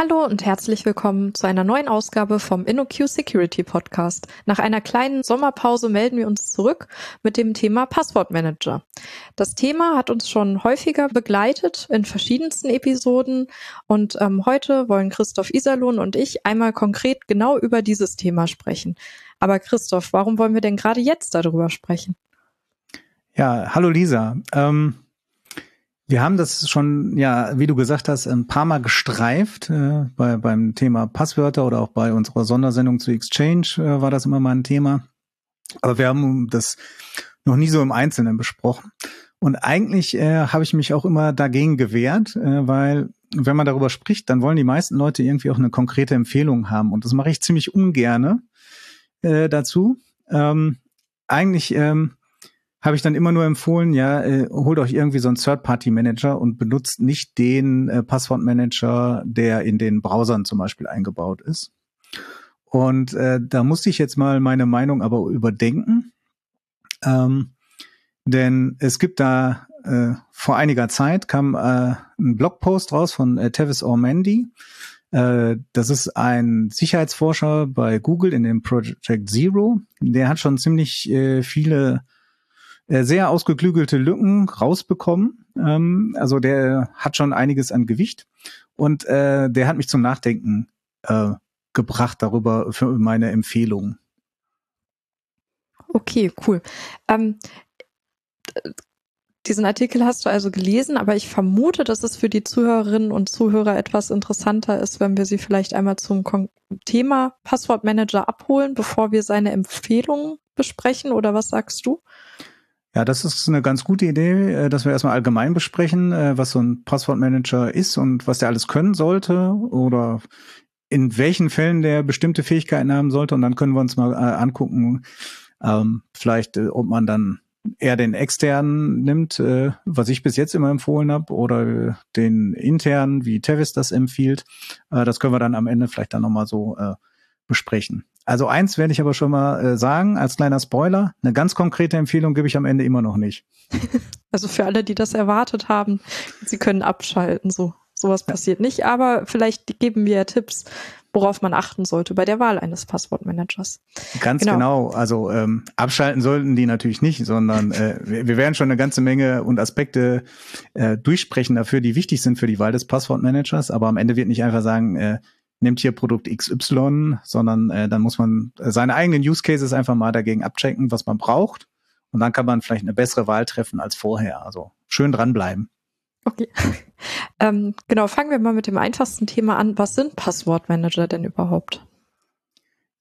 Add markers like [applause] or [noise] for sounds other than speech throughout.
Hallo und herzlich willkommen zu einer neuen Ausgabe vom InnoQ Security Podcast. Nach einer kleinen Sommerpause melden wir uns zurück mit dem Thema Passwortmanager. Das Thema hat uns schon häufiger begleitet in verschiedensten Episoden und ähm, heute wollen Christoph Iserlohn und ich einmal konkret genau über dieses Thema sprechen. Aber Christoph, warum wollen wir denn gerade jetzt darüber sprechen? Ja, hallo Lisa. Ähm wir haben das schon, ja, wie du gesagt hast, ein paar Mal gestreift. Äh, bei, beim Thema Passwörter oder auch bei unserer Sondersendung zu Exchange äh, war das immer mal ein Thema. Aber wir haben das noch nie so im Einzelnen besprochen. Und eigentlich äh, habe ich mich auch immer dagegen gewehrt, äh, weil wenn man darüber spricht, dann wollen die meisten Leute irgendwie auch eine konkrete Empfehlung haben. Und das mache ich ziemlich ungerne äh, dazu. Ähm, eigentlich ähm, habe ich dann immer nur empfohlen, ja, äh, holt euch irgendwie so einen Third-Party-Manager und benutzt nicht den äh, Passwortmanager, der in den Browsern zum Beispiel eingebaut ist. Und äh, da musste ich jetzt mal meine Meinung aber überdenken. Ähm, denn es gibt da äh, vor einiger Zeit kam äh, ein Blogpost raus von äh, Tevis Ormandy. Äh, das ist ein Sicherheitsforscher bei Google in dem Project Zero. Der hat schon ziemlich äh, viele sehr ausgeklügelte Lücken rausbekommen. Ähm, also der hat schon einiges an Gewicht und äh, der hat mich zum Nachdenken äh, gebracht darüber für meine Empfehlungen. Okay, cool. Ähm, diesen Artikel hast du also gelesen, aber ich vermute, dass es für die Zuhörerinnen und Zuhörer etwas interessanter ist, wenn wir sie vielleicht einmal zum Thema Passwortmanager abholen, bevor wir seine Empfehlungen besprechen. Oder was sagst du? Ja, das ist eine ganz gute Idee, äh, dass wir erstmal allgemein besprechen, äh, was so ein Passwortmanager ist und was der alles können sollte oder in welchen Fällen der bestimmte Fähigkeiten haben sollte. Und dann können wir uns mal äh, angucken, ähm, vielleicht, ob man dann eher den externen nimmt, was ich bis jetzt immer empfohlen habe, oder den internen, wie Tevis das empfiehlt. das können wir dann am Ende vielleicht dann nochmal so besprechen. Also eins werde ich aber schon mal äh, sagen, als kleiner Spoiler, eine ganz konkrete Empfehlung gebe ich am Ende immer noch nicht. [laughs] Also für alle, die das erwartet haben, sie können abschalten, so. Sowas ja. passiert nicht, aber vielleicht geben wir Tipps, worauf man achten sollte bei der Wahl eines Passwortmanagers. Ganz genau. genau. Also ähm, abschalten sollten die natürlich nicht, sondern äh, wir, wir werden schon eine ganze Menge und Aspekte äh, durchsprechen dafür, die wichtig sind für die Wahl des Passwortmanagers. Aber am Ende wird nicht einfach sagen, äh, nimmt hier Produkt XY, sondern äh, dann muss man seine eigenen Use Cases einfach mal dagegen abchecken, was man braucht. Und dann kann man vielleicht eine bessere Wahl treffen als vorher. Also schön dranbleiben. Okay. [laughs] ähm, genau, fangen wir mal mit dem einfachsten Thema an. Was sind Passwortmanager denn überhaupt?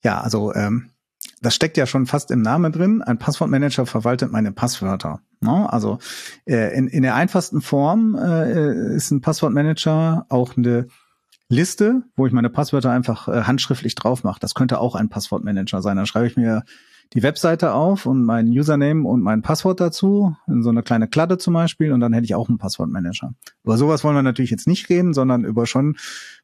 Ja, also ähm, das steckt ja schon fast im Namen drin. Ein Passwortmanager verwaltet meine Passwörter. Ne? Also äh, in, in der einfachsten Form äh, ist ein Passwortmanager auch eine Liste, wo ich meine Passwörter einfach äh, handschriftlich drauf mache. Das könnte auch ein Passwortmanager sein. Da schreibe ich mir die Webseite auf und mein Username und mein Passwort dazu, in so eine kleine Kladde zum Beispiel, und dann hätte ich auch einen Passwortmanager. Über sowas wollen wir natürlich jetzt nicht reden, sondern über schon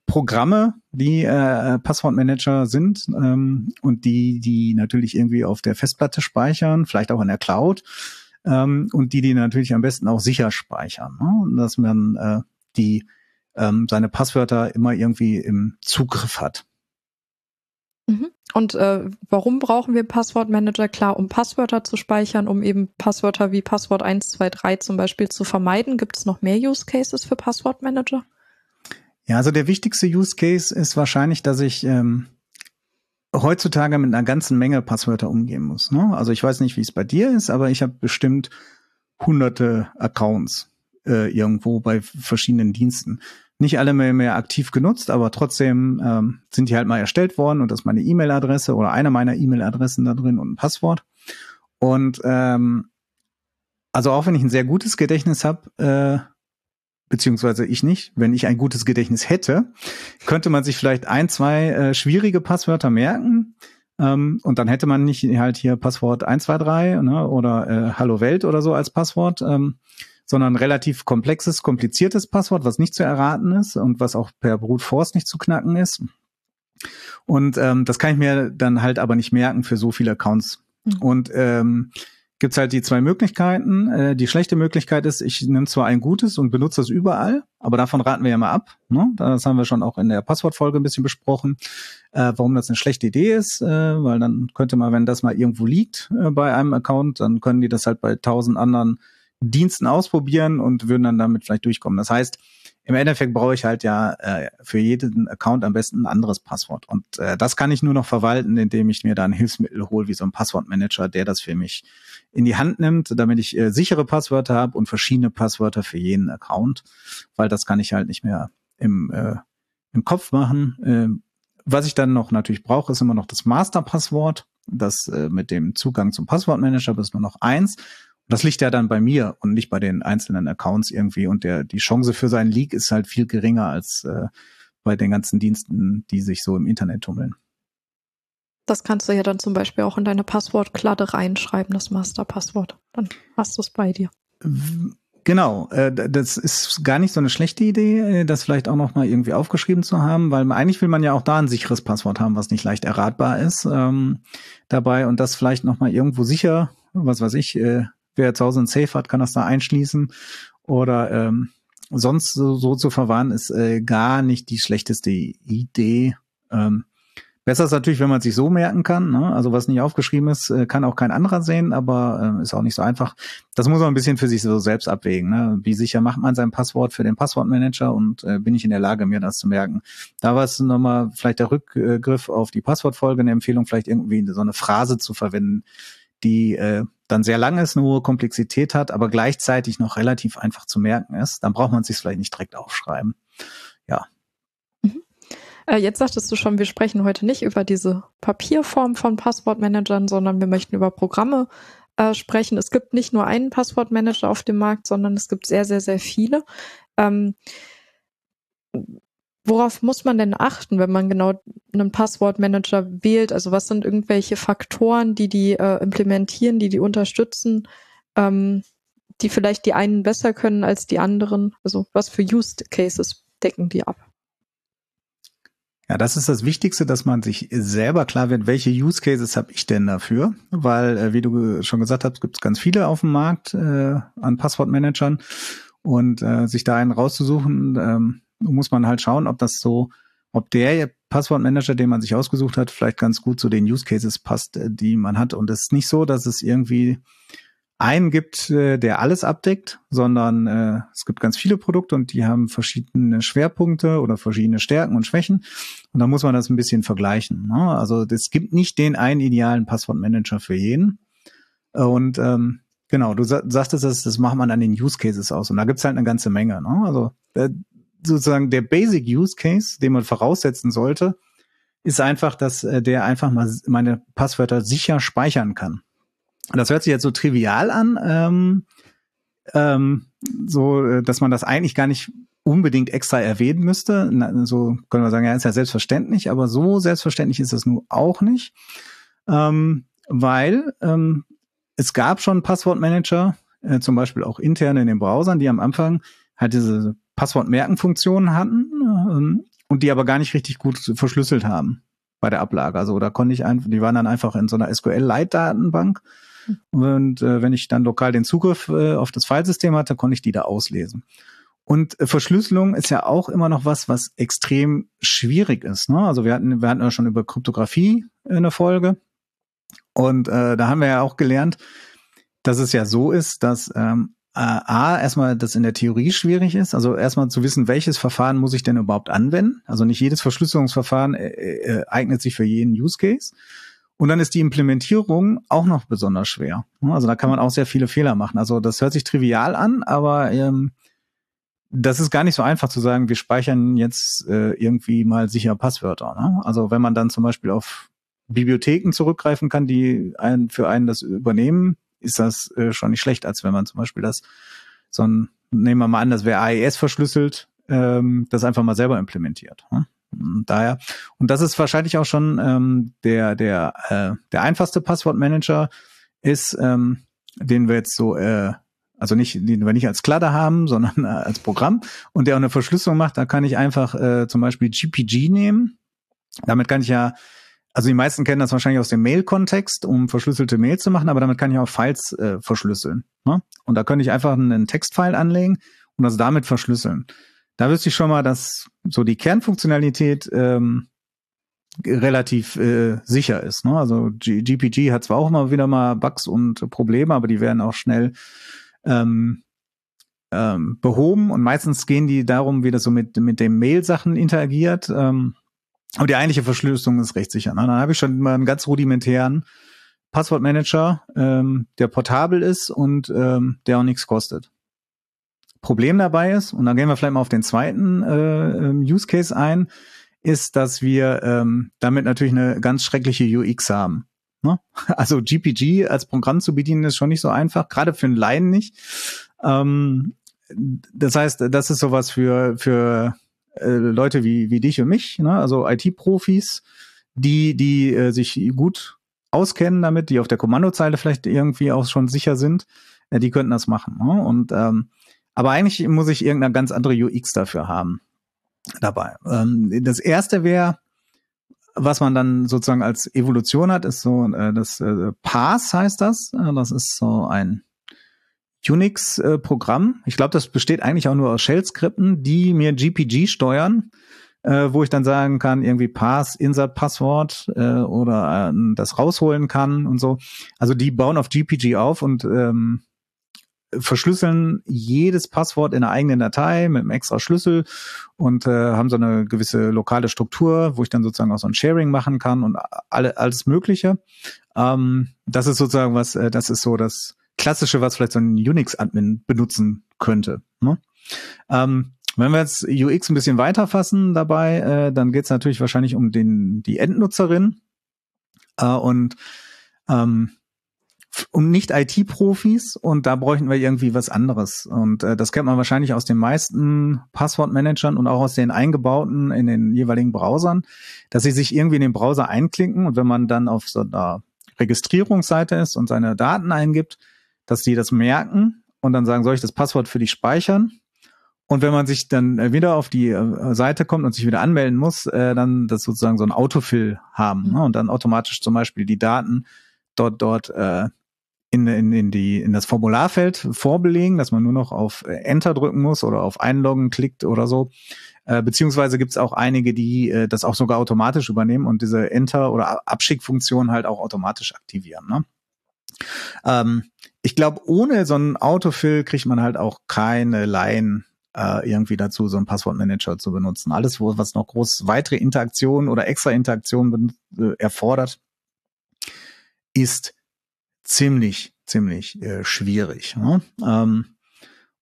Programme, die äh, Passwortmanager sind ähm, und die, die natürlich irgendwie auf der Festplatte speichern, vielleicht auch in der Cloud, ähm, und die, die natürlich am besten auch sicher speichern. Ne? Dass man äh, die ähm, seine Passwörter immer irgendwie im Zugriff hat. Mhm. Und äh, warum brauchen wir Passwortmanager? Klar, um Passwörter zu speichern, um eben Passwörter wie Passwort 123 zum Beispiel zu vermeiden. Gibt es noch mehr Use Cases für Passwortmanager? Ja, also der wichtigste Use Case ist wahrscheinlich, dass ich ähm, heutzutage mit einer ganzen Menge Passwörter umgehen muss. Ne? Also ich weiß nicht, wie es bei dir ist, aber ich habe bestimmt hunderte Accounts äh, irgendwo bei verschiedenen Diensten nicht alle mehr, mehr aktiv genutzt, aber trotzdem ähm, sind die halt mal erstellt worden und das ist meine E-Mail-Adresse oder eine meiner E-Mail-Adressen da drin und ein Passwort. Und ähm, also auch wenn ich ein sehr gutes Gedächtnis habe, äh, beziehungsweise ich nicht, wenn ich ein gutes Gedächtnis hätte, könnte man sich vielleicht ein, zwei äh, schwierige Passwörter merken. Ähm, und dann hätte man nicht halt hier Passwort 123 ne, oder äh, Hallo Welt oder so als Passwort. Ähm, sondern relativ komplexes, kompliziertes Passwort, was nicht zu erraten ist und was auch per Brute Force nicht zu knacken ist. Und ähm, das kann ich mir dann halt aber nicht merken für so viele Accounts. Mhm. Und ähm, gibt's halt die zwei Möglichkeiten. Äh, die schlechte Möglichkeit ist, ich nehme zwar ein gutes und benutze es überall, aber davon raten wir ja mal ab. Ne? Das haben wir schon auch in der Passwortfolge ein bisschen besprochen, äh, warum das eine schlechte Idee ist, äh, weil dann könnte man, wenn das mal irgendwo liegt äh, bei einem Account, dann können die das halt bei tausend anderen Diensten ausprobieren und würden dann damit vielleicht durchkommen. Das heißt, im Endeffekt brauche ich halt ja äh, für jeden Account am besten ein anderes Passwort. Und äh, das kann ich nur noch verwalten, indem ich mir da ein Hilfsmittel hole, wie so ein Passwortmanager, der das für mich in die Hand nimmt, damit ich äh, sichere Passwörter habe und verschiedene Passwörter für jeden Account, weil das kann ich halt nicht mehr im, äh, im Kopf machen. Äh, was ich dann noch natürlich brauche, ist immer noch das Masterpasswort. Das äh, mit dem Zugang zum Passwortmanager ist nur noch eins. Das liegt ja dann bei mir und nicht bei den einzelnen Accounts irgendwie. Und der, die Chance für seinen Leak ist halt viel geringer als äh, bei den ganzen Diensten, die sich so im Internet tummeln. Das kannst du ja dann zum Beispiel auch in deine Passwortkladde reinschreiben, das Masterpasswort. Dann hast du es bei dir. Genau, äh, das ist gar nicht so eine schlechte Idee, äh, das vielleicht auch noch mal irgendwie aufgeschrieben zu haben, weil eigentlich will man ja auch da ein sicheres Passwort haben, was nicht leicht erratbar ist ähm, dabei und das vielleicht noch mal irgendwo sicher, was weiß ich, äh, wer zu Hause ein Safe hat, kann das da einschließen. Oder ähm, sonst so, so zu verwahren, ist äh, gar nicht die schlechteste Idee. Ähm, besser ist natürlich, wenn man sich so merken kann. Ne? Also was nicht aufgeschrieben ist, äh, kann auch kein anderer sehen, aber äh, ist auch nicht so einfach. Das muss man ein bisschen für sich so selbst abwägen. Ne? Wie sicher macht man sein Passwort für den Passwortmanager und äh, bin ich in der Lage, mir das zu merken? Da war es nochmal vielleicht der Rückgriff auf die Passwortfolge, eine Empfehlung, vielleicht irgendwie so eine Phrase zu verwenden, die äh, dann sehr lang ist, eine hohe Komplexität hat, aber gleichzeitig noch relativ einfach zu merken ist, dann braucht man sich vielleicht nicht direkt aufschreiben. Ja. Mhm. Äh, jetzt sagtest du schon, wir sprechen heute nicht über diese Papierform von Passwortmanagern, sondern wir möchten über Programme äh, sprechen. Es gibt nicht nur einen Passwortmanager auf dem Markt, sondern es gibt sehr, sehr, sehr viele. Ähm, Worauf muss man denn achten, wenn man genau einen Passwortmanager wählt? Also was sind irgendwelche Faktoren, die die äh, implementieren, die die unterstützen, ähm, die vielleicht die einen besser können als die anderen? Also was für Use Cases decken die ab? Ja, das ist das Wichtigste, dass man sich selber klar wird, welche Use Cases habe ich denn dafür? Weil, äh, wie du schon gesagt hast, gibt es ganz viele auf dem Markt äh, an Passwortmanagern und äh, sich da einen rauszusuchen, ähm, muss man halt schauen, ob das so, ob der Passwortmanager, den man sich ausgesucht hat, vielleicht ganz gut zu den Use Cases passt, äh, die man hat. Und es ist nicht so, dass es irgendwie einen gibt, äh, der alles abdeckt, sondern äh, es gibt ganz viele Produkte und die haben verschiedene Schwerpunkte oder verschiedene Stärken und Schwächen. Und da muss man das ein bisschen vergleichen. Ne? Also es gibt nicht den einen idealen Passwortmanager für jeden. Und ähm, genau, du sagtest, das, das macht man an den Use Cases aus. Und da gibt's halt eine ganze Menge. Ne? Also äh, sozusagen der Basic Use Case, den man voraussetzen sollte, ist einfach, dass äh, der einfach mal meine Passwörter sicher speichern kann. Das hört sich jetzt so trivial an, ähm, ähm, so, äh, dass man das eigentlich gar nicht unbedingt extra erwähnen müsste. Na, so können wir sagen, ja, ist ja selbstverständlich, aber so selbstverständlich ist es nun auch nicht, ähm, weil ähm, es gab schon Passwortmanager, äh, zum Beispiel auch interne in den Browsern, die am Anfang halt diese Passwortmerkenfunktionen hatten ähm, und die aber gar nicht richtig gut verschlüsselt haben bei der Ablage. Also da konnte ich einfach, die waren dann einfach in so einer SQL-Leitdatenbank. Und äh, wenn ich dann lokal den Zugriff äh, auf das Filesystem hatte, konnte ich die da auslesen. Und äh, Verschlüsselung ist ja auch immer noch was, was extrem schwierig ist. Ne? Also wir hatten, wir hatten ja schon über Kryptographie eine Folge. Und äh, da haben wir ja auch gelernt, dass es ja so ist, dass ähm, äh, A, erstmal, dass in der Theorie schwierig ist. Also erstmal zu wissen, welches Verfahren muss ich denn überhaupt anwenden. Also nicht jedes Verschlüsselungsverfahren äh, äh, eignet sich für jeden Use Case. Und dann ist die Implementierung auch noch besonders schwer. Also da kann man auch sehr viele Fehler machen. Also das hört sich trivial an, aber ähm, das ist gar nicht so einfach zu sagen, wir speichern jetzt äh, irgendwie mal sicher Passwörter. Ne? Also wenn man dann zum Beispiel auf Bibliotheken zurückgreifen kann, die einen, für einen das übernehmen, ist das äh, schon nicht schlecht, als wenn man zum Beispiel das, so ein, nehmen wir mal an, das wäre AES verschlüsselt, ähm, das einfach mal selber implementiert. Hm? Daher, und das ist wahrscheinlich auch schon ähm, der, der, äh, der einfachste Passwortmanager ist, ähm, den wir jetzt so, äh, also nicht, den wir nicht als Kladder haben, [laughs] sondern äh, als Programm und der auch eine Verschlüsselung macht, da kann ich einfach äh, zum Beispiel GPG nehmen. Damit kann ich ja also die meisten kennen das wahrscheinlich aus dem Mail-Kontext, um verschlüsselte Mails zu machen, aber damit kann ich auch Files äh, verschlüsseln. Ne? Und da könnte ich einfach einen Textfile anlegen und das damit verschlüsseln. Da wüsste ich schon mal, dass so die Kernfunktionalität ähm, relativ äh, sicher ist. Ne? Also G GPG hat zwar auch immer wieder mal Bugs und Probleme, aber die werden auch schnell ähm, ähm, behoben und meistens gehen die darum, wie das so mit, mit den Mail-Sachen interagiert. Ähm, aber die eigentliche Verschlüsselung ist recht sicher. Ne? Dann habe ich schon mal einen ganz rudimentären Passwortmanager, ähm, der portabel ist und ähm, der auch nichts kostet. Problem dabei ist, und dann gehen wir vielleicht mal auf den zweiten äh, ähm, Use Case ein, ist, dass wir ähm, damit natürlich eine ganz schreckliche UX haben. Ne? [laughs] Also GPG als Programm zu bedienen ist schon nicht so einfach, gerade für einen Laien nicht. Ähm, das heißt, das ist sowas für, für äh, Leute wie, wie dich und mich, ne? also IT-Profis, die, die äh, sich gut auskennen damit, die auf der Kommandozeile vielleicht irgendwie auch schon sicher sind, äh, die könnten das machen. Ne? Und ähm, aber eigentlich muss ich irgendeine ganz andere UX dafür haben dabei. Ähm, das erste wäre, was man dann sozusagen als Evolution hat, ist so äh, das äh, Pass heißt das. Das ist so ein Unix-Programm. ich glaube, das besteht eigentlich auch nur aus Shell-Skripten, die mir GPG steuern, äh, wo ich dann sagen kann, irgendwie Pass, Insert-Passwort äh, oder äh, das rausholen kann und so. Also die bauen auf GPG auf und ähm, verschlüsseln jedes Passwort in einer eigenen Datei mit einem extra Schlüssel und äh, haben so eine gewisse lokale Struktur, wo ich dann sozusagen auch so ein Sharing machen kann und alle, alles Mögliche. Ähm, das ist sozusagen was, äh, das ist so das Klassische, was vielleicht so ein Unix-Admin benutzen könnte. Ne? Ähm, wenn wir jetzt UX ein bisschen weiter fassen dabei, äh, dann geht es natürlich wahrscheinlich um den, die Endnutzerin. Äh, und ähm, um nicht IT-Profis und da bräuchten wir irgendwie was anderes. Und äh, das kennt man wahrscheinlich aus den meisten Passwortmanagern und auch aus den eingebauten in den jeweiligen Browsern, dass sie sich irgendwie in den Browser einklinken und wenn man dann auf so einer Registrierungsseite ist und seine Daten eingibt, dass die das merken und dann sagen, soll ich das Passwort für dich speichern? Und wenn man sich dann äh, wieder auf die äh, Seite kommt und sich wieder anmelden muss, äh, dann das sozusagen so ein Autofill haben mhm. ne? und dann automatisch zum Beispiel die Daten dort dort äh, in, in, in, die, in das Formularfeld vorbelegen, dass man nur noch auf äh, Enter drücken muss oder auf Einloggen klickt oder so. Äh, beziehungsweise gibt es auch einige, die äh, das auch sogar automatisch übernehmen und diese Enter- oder Abschickfunktion halt auch automatisch aktivieren. Ne? Ähm, ich glaube, ohne so einen Autofill kriegt man halt auch keine Line äh, irgendwie dazu, so einen Passwortmanager zu benutzen. Alles, was noch groß weitere Interaktionen oder extra Interaktionen äh, erfordert, ist ziemlich, ziemlich äh, schwierig. Ne? Ähm,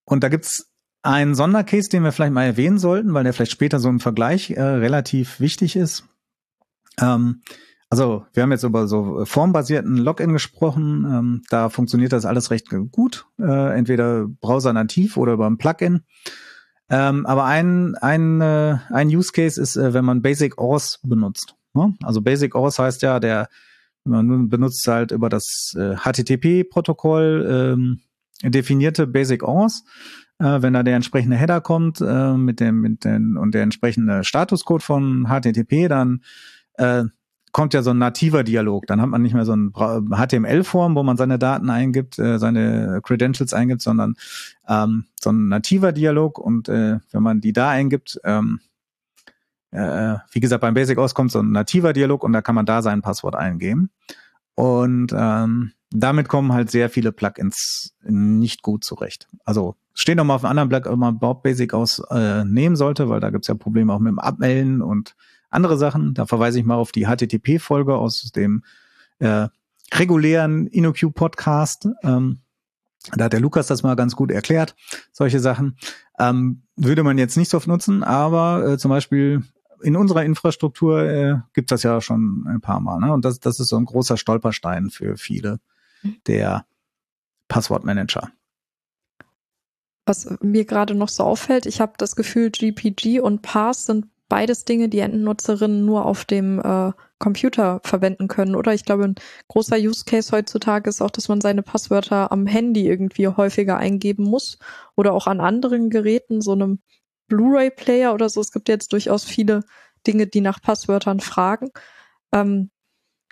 und da gibt's einen Sondercase, den wir vielleicht mal erwähnen sollten, weil der vielleicht später so im Vergleich äh, relativ wichtig ist. Ähm, also wir haben jetzt über so formbasierten Login gesprochen. Ähm, da funktioniert das alles recht gut, äh, entweder Browser nativ oder über ein Plugin. Ähm, aber ein, ein, äh, ein Use Case ist, äh, wenn man Basic Auth benutzt. Ne? Also Basic Auth heißt ja, der man benutzt halt über das äh, HTTP-Protokoll ähm, definierte Basic Auth. Äh, wenn da der entsprechende Header kommt äh, mit dem mit den und der entsprechende Statuscode von HTTP, dann äh, kommt ja so ein nativer Dialog. Dann hat man nicht mehr so ein HTML-Form, wo man seine Daten eingibt, äh, seine Credentials eingibt, sondern ähm, so ein nativer Dialog. Und äh, wenn man die da eingibt, ähm, äh, wie gesagt, beim Basic OS kommt so ein nativer Dialog und da kann man da sein Passwort eingeben. Und ähm, damit kommen halt sehr viele Plugins nicht gut zurecht. Also steht noch mal auf einem anderen Blog, ob man überhaupt Basic aus äh, nehmen sollte, weil da gibt's ja Probleme auch mit dem Abmelden und andere Sachen. Da verweise ich mal auf die HTTP-Folge aus dem äh, regulären InnoQ-Podcast. Ähm, da hat der Lukas das mal ganz gut erklärt, solche Sachen. Ähm, würde man jetzt nicht so oft nutzen, aber äh, zum Beispiel in unserer Infrastruktur äh, gibt das ja schon ein paar Mal. Ne? Und das, das ist so ein großer Stolperstein für viele mhm. der Passwortmanager. Was mir gerade noch so auffällt, ich habe das Gefühl, GPG und Pass sind beides Dinge, die Endnutzerinnen nur auf dem äh, Computer verwenden können. Oder ich glaube, ein großer Use Case heutzutage ist auch, dass man seine Passwörter am Handy irgendwie häufiger eingeben muss oder auch an anderen Geräten, so einem Blu-ray-Player oder so. Es gibt jetzt durchaus viele Dinge, die nach Passwörtern fragen. Ähm,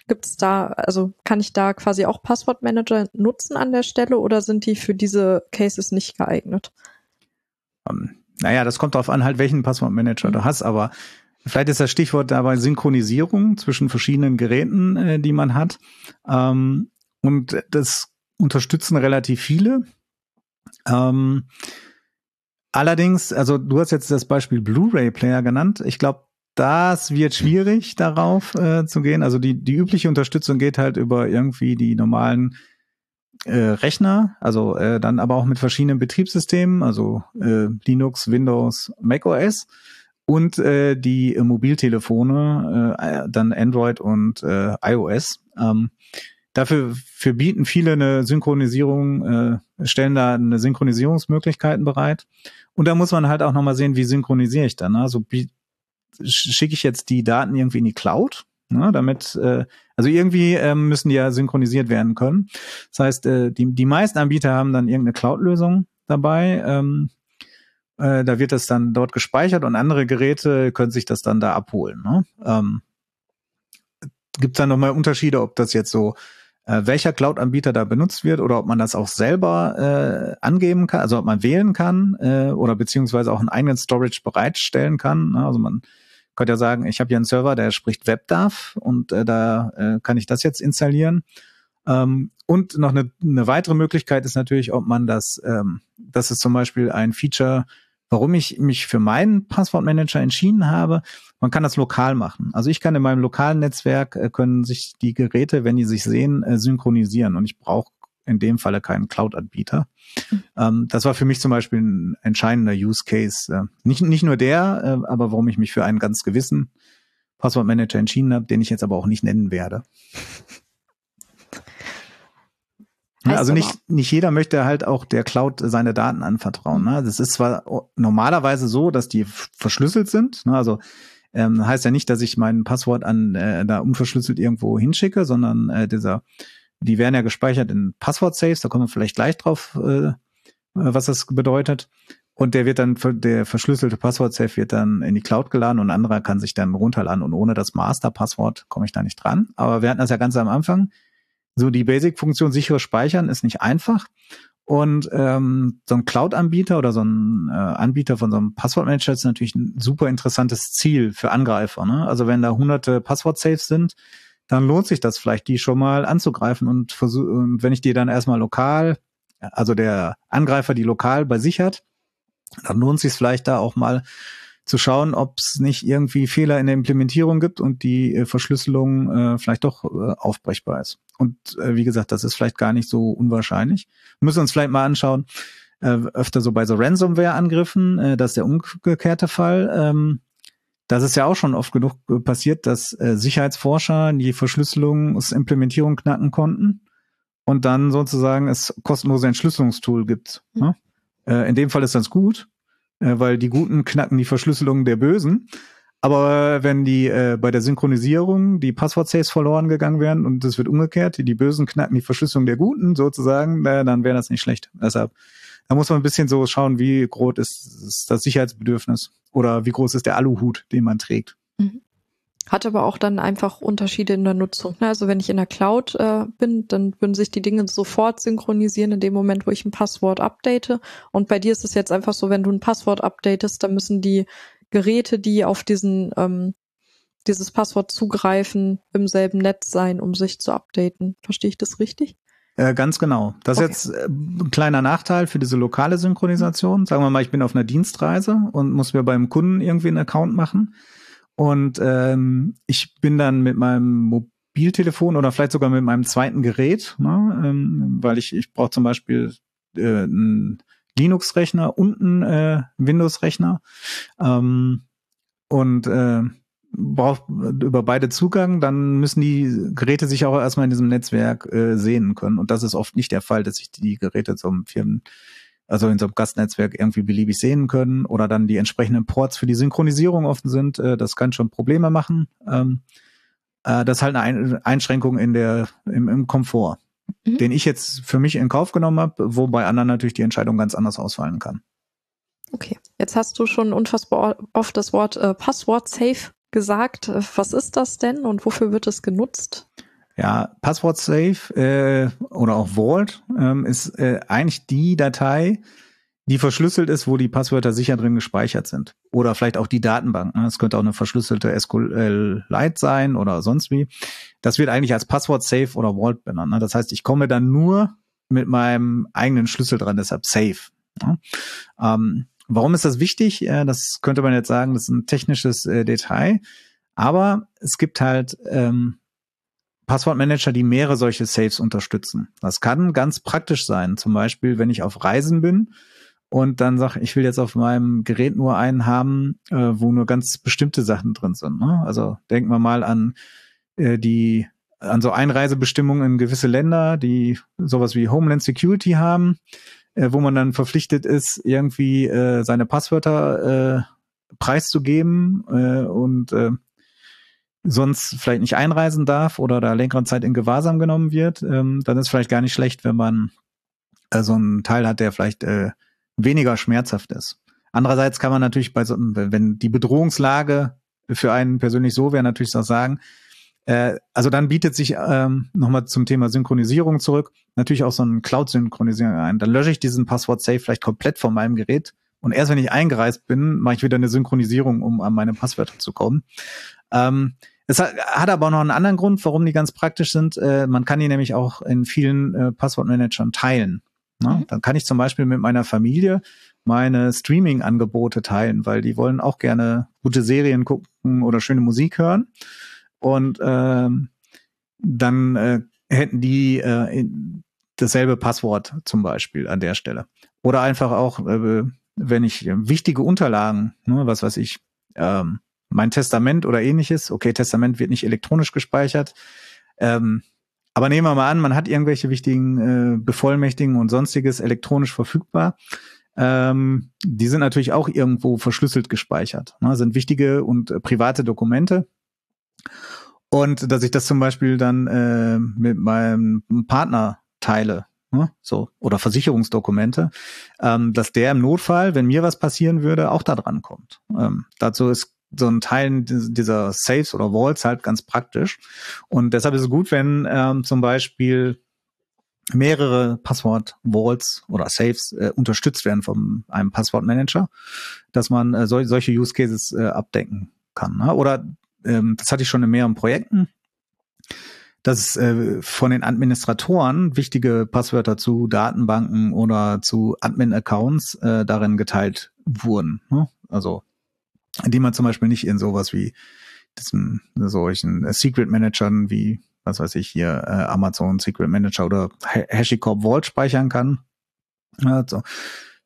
Gibt es da, also kann ich da quasi auch Passwortmanager nutzen an der Stelle oder sind die für diese Cases nicht geeignet? Ähm, naja, das kommt darauf an, halt, welchen Passwortmanager mhm. du hast, aber vielleicht ist das Stichwort dabei Synchronisierung zwischen verschiedenen Geräten, äh, die man hat. Ähm, und das unterstützen relativ viele. Ähm, allerdings, also du hast jetzt das Beispiel Blu-ray-Player genannt. Ich glaube, das wird schwierig, darauf äh, zu gehen. Also die, die übliche Unterstützung geht halt über irgendwie die normalen äh, Rechner, also äh, dann aber auch mit verschiedenen Betriebssystemen, also äh, Linux, Windows, macOS und äh, die äh, Mobiltelefone, äh, dann Android und äh, iOS. Ähm, dafür für bieten viele eine Synchronisierung, äh, stellen da eine Synchronisierungsmöglichkeiten bereit. Und da muss man halt auch nochmal sehen, wie synchronisiere ich dann. Also schicke ich jetzt die Daten irgendwie in die Cloud, ne, damit, äh, also irgendwie äh, müssen die ja synchronisiert werden können. Das heißt, äh, die, die meisten Anbieter haben dann irgendeine Cloud-Lösung dabei. Ähm, äh, da wird das dann dort gespeichert und andere Geräte können sich das dann da abholen. Ne? Ähm, Gibt es da nochmal Unterschiede, ob das jetzt so äh, welcher Cloud-Anbieter da benutzt wird oder ob man das auch selber äh, angeben kann, also ob man wählen kann äh, oder beziehungsweise auch einen eigenen Storage bereitstellen kann. Ne? Also man könnte ja sagen, ich habe hier einen Server, der spricht WebDAV und äh, da äh, kann ich das jetzt installieren. Ähm, und noch eine, eine weitere Möglichkeit ist natürlich, ob man das, ähm, das ist zum Beispiel ein Feature, warum ich mich für meinen Passwortmanager entschieden habe. Man kann das lokal machen. Also ich kann in meinem lokalen Netzwerk äh, können sich die Geräte, wenn die sich sehen, äh, synchronisieren und ich brauche in dem Falle keinen Cloud-Anbieter. Mhm. Ähm, das war für mich zum Beispiel ein entscheidender Use Case. Äh, nicht, nicht nur der, äh, aber warum ich mich für einen ganz gewissen Passwortmanager entschieden habe, den ich jetzt aber auch nicht nennen werde. [laughs] Heißt also nicht, nicht jeder möchte halt auch der Cloud seine Daten anvertrauen. Ne? Das ist zwar normalerweise so, dass die verschlüsselt sind. Ne? Also ähm, heißt ja nicht, dass ich mein Passwort an äh, da unverschlüsselt irgendwo hinschicke, sondern äh, dieser, die werden ja gespeichert in Passwort-Saves, da kommen wir vielleicht gleich drauf, äh, was das bedeutet. Und der wird dann, der verschlüsselte Passwort-Safe wird dann in die Cloud geladen und ein anderer kann sich dann runterladen und ohne das Master-Passwort komme ich da nicht dran. Aber wir hatten das ja ganz am Anfang so die Basic-Funktion sichere Speichern ist nicht einfach. Und ähm, so ein Cloud-Anbieter oder so ein äh, Anbieter von so einem Passwortmanager ist natürlich ein super interessantes Ziel für Angreifer. Ne? Also wenn da hunderte Passwort-Saves sind, dann lohnt sich das vielleicht, die schon mal anzugreifen und, und wenn ich die dann erstmal lokal, also der Angreifer die lokal bei sich hat, dann lohnt sich vielleicht da auch mal zu schauen, ob es nicht irgendwie Fehler in der Implementierung gibt und die äh, Verschlüsselung äh, vielleicht doch äh, aufbrechbar ist. Und äh, wie gesagt, das ist vielleicht gar nicht so unwahrscheinlich. Wir müssen uns vielleicht mal anschauen, äh, öfter so bei so Ransomware-Angriffen, äh, das ist der umgekehrte Fall. Ähm, das ist ja auch schon oft genug äh, passiert, dass äh, Sicherheitsforscher die Verschlüsselungsimplementierung knacken konnten und dann sozusagen es kostenlose Entschlüsselungstool gibt. Mhm. Äh, in dem Fall ist das gut, äh, weil die Guten knacken die Verschlüsselung der Bösen. Aber wenn die äh, bei der Synchronisierung die Passwort-Saves verloren gegangen wären und es wird umgekehrt, die Bösen knacken die Verschlüsselung der Guten sozusagen, äh, dann wäre das nicht schlecht. Deshalb, da muss man ein bisschen so schauen, wie groß ist, ist das Sicherheitsbedürfnis oder wie groß ist der Aluhut, den man trägt. Mhm. Hat aber auch dann einfach Unterschiede in der Nutzung. Ne? Also wenn ich in der Cloud äh, bin, dann würden sich die Dinge sofort synchronisieren in dem Moment, wo ich ein Passwort update. Und bei dir ist es jetzt einfach so, wenn du ein Passwort updatest, dann müssen die Geräte, die auf diesen ähm, dieses Passwort zugreifen, im selben Netz sein, um sich zu updaten. Verstehe ich das richtig? Äh, ganz genau. Das okay. ist jetzt äh, ein kleiner Nachteil für diese lokale Synchronisation. Sagen wir mal, ich bin auf einer Dienstreise und muss mir beim Kunden irgendwie einen Account machen und ähm, ich bin dann mit meinem Mobiltelefon oder vielleicht sogar mit meinem zweiten Gerät, ne, ähm, weil ich, ich brauche zum Beispiel äh, einen Linux-Rechner und einen äh, Windows-Rechner. Ähm, und äh, braucht über beide Zugang, dann müssen die Geräte sich auch erstmal in diesem Netzwerk äh, sehen können. Und das ist oft nicht der Fall, dass sich die Geräte zum Firmen also in so einem Gastnetzwerk irgendwie beliebig sehen können oder dann die entsprechenden Ports für die Synchronisierung offen sind. Äh, das kann schon Probleme machen. Ähm, äh, das ist halt eine Einschränkung in der, im, im Komfort, mhm. den ich jetzt für mich in Kauf genommen habe, wo bei anderen natürlich die Entscheidung ganz anders ausfallen kann. Okay, jetzt hast du schon unfassbar oft das Wort äh, Passwort safe gesagt. Was ist das denn und wofür wird es genutzt? Ja, Passwort Safe äh, oder auch Vault ähm, ist äh, eigentlich die Datei, die verschlüsselt ist, wo die Passwörter sicher drin gespeichert sind. Oder vielleicht auch die Datenbank. Ne? Es könnte auch eine verschlüsselte SQL-Lite sein oder sonst wie. Das wird eigentlich als Passwort Safe oder Vault benannt. Ne? Das heißt, ich komme dann nur mit meinem eigenen Schlüssel dran, deshalb Safe. Ne? Ähm, warum ist das wichtig? Äh, das könnte man jetzt sagen, das ist ein technisches äh, Detail. Aber es gibt halt ähm, Passwortmanager, die mehrere solche Saves unterstützen. Das kann ganz praktisch sein. Zum Beispiel, wenn ich auf Reisen bin und dann sage, ich will jetzt auf meinem Gerät nur einen haben, äh, wo nur ganz bestimmte Sachen drin sind. Ne? Also denken wir mal an äh, die an so Einreisebestimmungen in gewisse Länder, die sowas wie Homeland Security haben, äh, wo man dann verpflichtet ist, irgendwie äh, seine Passwörter äh, preiszugeben äh, und äh, sonst vielleicht nicht einreisen darf oder da längere Zeit in Gewahrsam genommen wird, ähm, dann ist vielleicht gar nicht schlecht, wenn man äh, so einen Teil hat, der vielleicht äh, weniger schmerzhaft ist. Andererseits kann man natürlich bei so, wenn die Bedrohungslage für einen persönlich so wäre, natürlich auch sagen, äh, also dann bietet sich ähm, nochmal zum Thema Synchronisierung zurück, natürlich auch so ein Cloud-Synchronisierung ein. Dann lösche ich diesen Passwort-Safe vielleicht komplett von meinem Gerät und erst wenn ich eingereist bin, mache ich wieder eine Synchronisierung, um an meine Passwörter zu kommen. Ähm, es hat, hat aber auch noch einen anderen Grund, warum die ganz praktisch sind. Äh, man kann die nämlich auch in vielen äh, Passwortmanagern teilen. Ne? Mhm. Dann kann ich zum Beispiel mit meiner Familie meine Streaming-Angebote teilen, weil die wollen auch gerne gute Serien gucken oder schöne Musik hören. Und ähm, dann äh, hätten die äh, dasselbe Passwort zum Beispiel an der Stelle. Oder einfach auch, äh, wenn ich wichtige Unterlagen, ne, was weiß ich, ähm, mein Testament oder ähnliches. Okay, Testament wird nicht elektronisch gespeichert. Ähm, aber nehmen wir mal an, man hat irgendwelche wichtigen äh, Bevollmächtigen und sonstiges elektronisch verfügbar. Ähm, die sind natürlich auch irgendwo verschlüsselt gespeichert. Ne? Sind wichtige und äh, private Dokumente. Und dass ich das zum Beispiel dann äh, mit meinem Partner teile, ne? so oder Versicherungsdokumente, ähm, dass der im Notfall, wenn mir was passieren würde, auch da dran kommt. Ähm, dazu ist so ein Teil dieser Saves oder Vaults halt ganz praktisch. Und deshalb ist es gut, wenn ähm, zum Beispiel mehrere Passwort-Vaults oder Saves äh, unterstützt werden von einem Passwortmanager, dass man äh, sol solche Use Cases äh, abdecken kann. Ne? Oder ähm, das hatte ich schon in mehreren Projekten, dass äh, von den Administratoren wichtige Passwörter zu Datenbanken oder zu Admin-Accounts äh, darin geteilt wurden. Ne? Also die man zum Beispiel nicht in sowas wie diesem solchen Secret Managern wie was weiß ich hier äh, Amazon Secret Manager oder HashiCorp Vault speichern kann. Also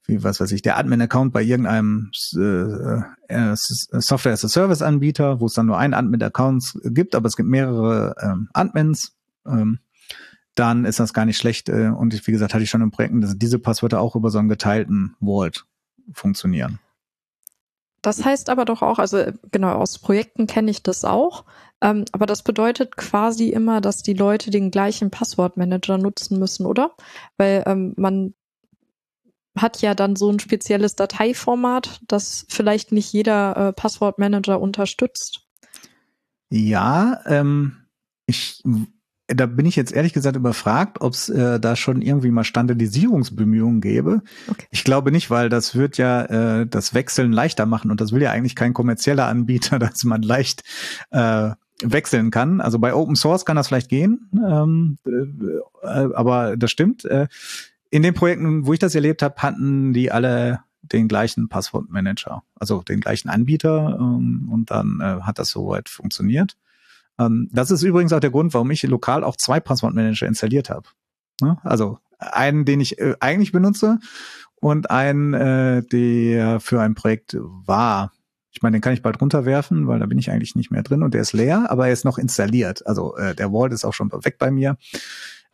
wie was weiß ich der Admin-Account bei irgendeinem äh, äh, Software as a Service Anbieter, wo es dann nur einen Admin-Account gibt, aber es gibt mehrere ähm, Admins. Ähm, dann ist das gar nicht schlecht. Äh, und ich, wie gesagt, hatte ich schon in Projekten, dass diese Passwörter auch über so einen geteilten Vault funktionieren. Das heißt aber doch auch, also genau, aus Projekten kenne ich das auch, ähm, aber das bedeutet quasi immer, dass die Leute den gleichen Passwortmanager nutzen müssen, oder? Weil ähm, man hat ja dann so ein spezielles Dateiformat, das vielleicht nicht jeder äh, Passwortmanager unterstützt. Ja, ähm, ich da bin ich jetzt ehrlich gesagt überfragt, ob es äh, da schon irgendwie mal Standardisierungsbemühungen gäbe. Okay. Ich glaube nicht, weil das wird ja äh, das Wechseln leichter machen und das will ja eigentlich kein kommerzieller Anbieter, [laughs] dass man leicht äh, wechseln kann. Also bei Open Source kann das vielleicht gehen, ähm, äh, aber das stimmt. Äh, in den Projekten, wo ich das erlebt habe, hatten die alle den gleichen Passwortmanager, also den gleichen Anbieter ähm, und dann äh, hat das soweit funktioniert. Ähm, das ist übrigens auch der Grund, warum ich lokal auch zwei Passwortmanager installiert habe. Ne? Also einen, den ich äh, eigentlich benutze und einen, äh, der für ein Projekt war. Ich meine, den kann ich bald runterwerfen, weil da bin ich eigentlich nicht mehr drin und der ist leer, aber er ist noch installiert. Also äh, der Vault ist auch schon weg bei mir.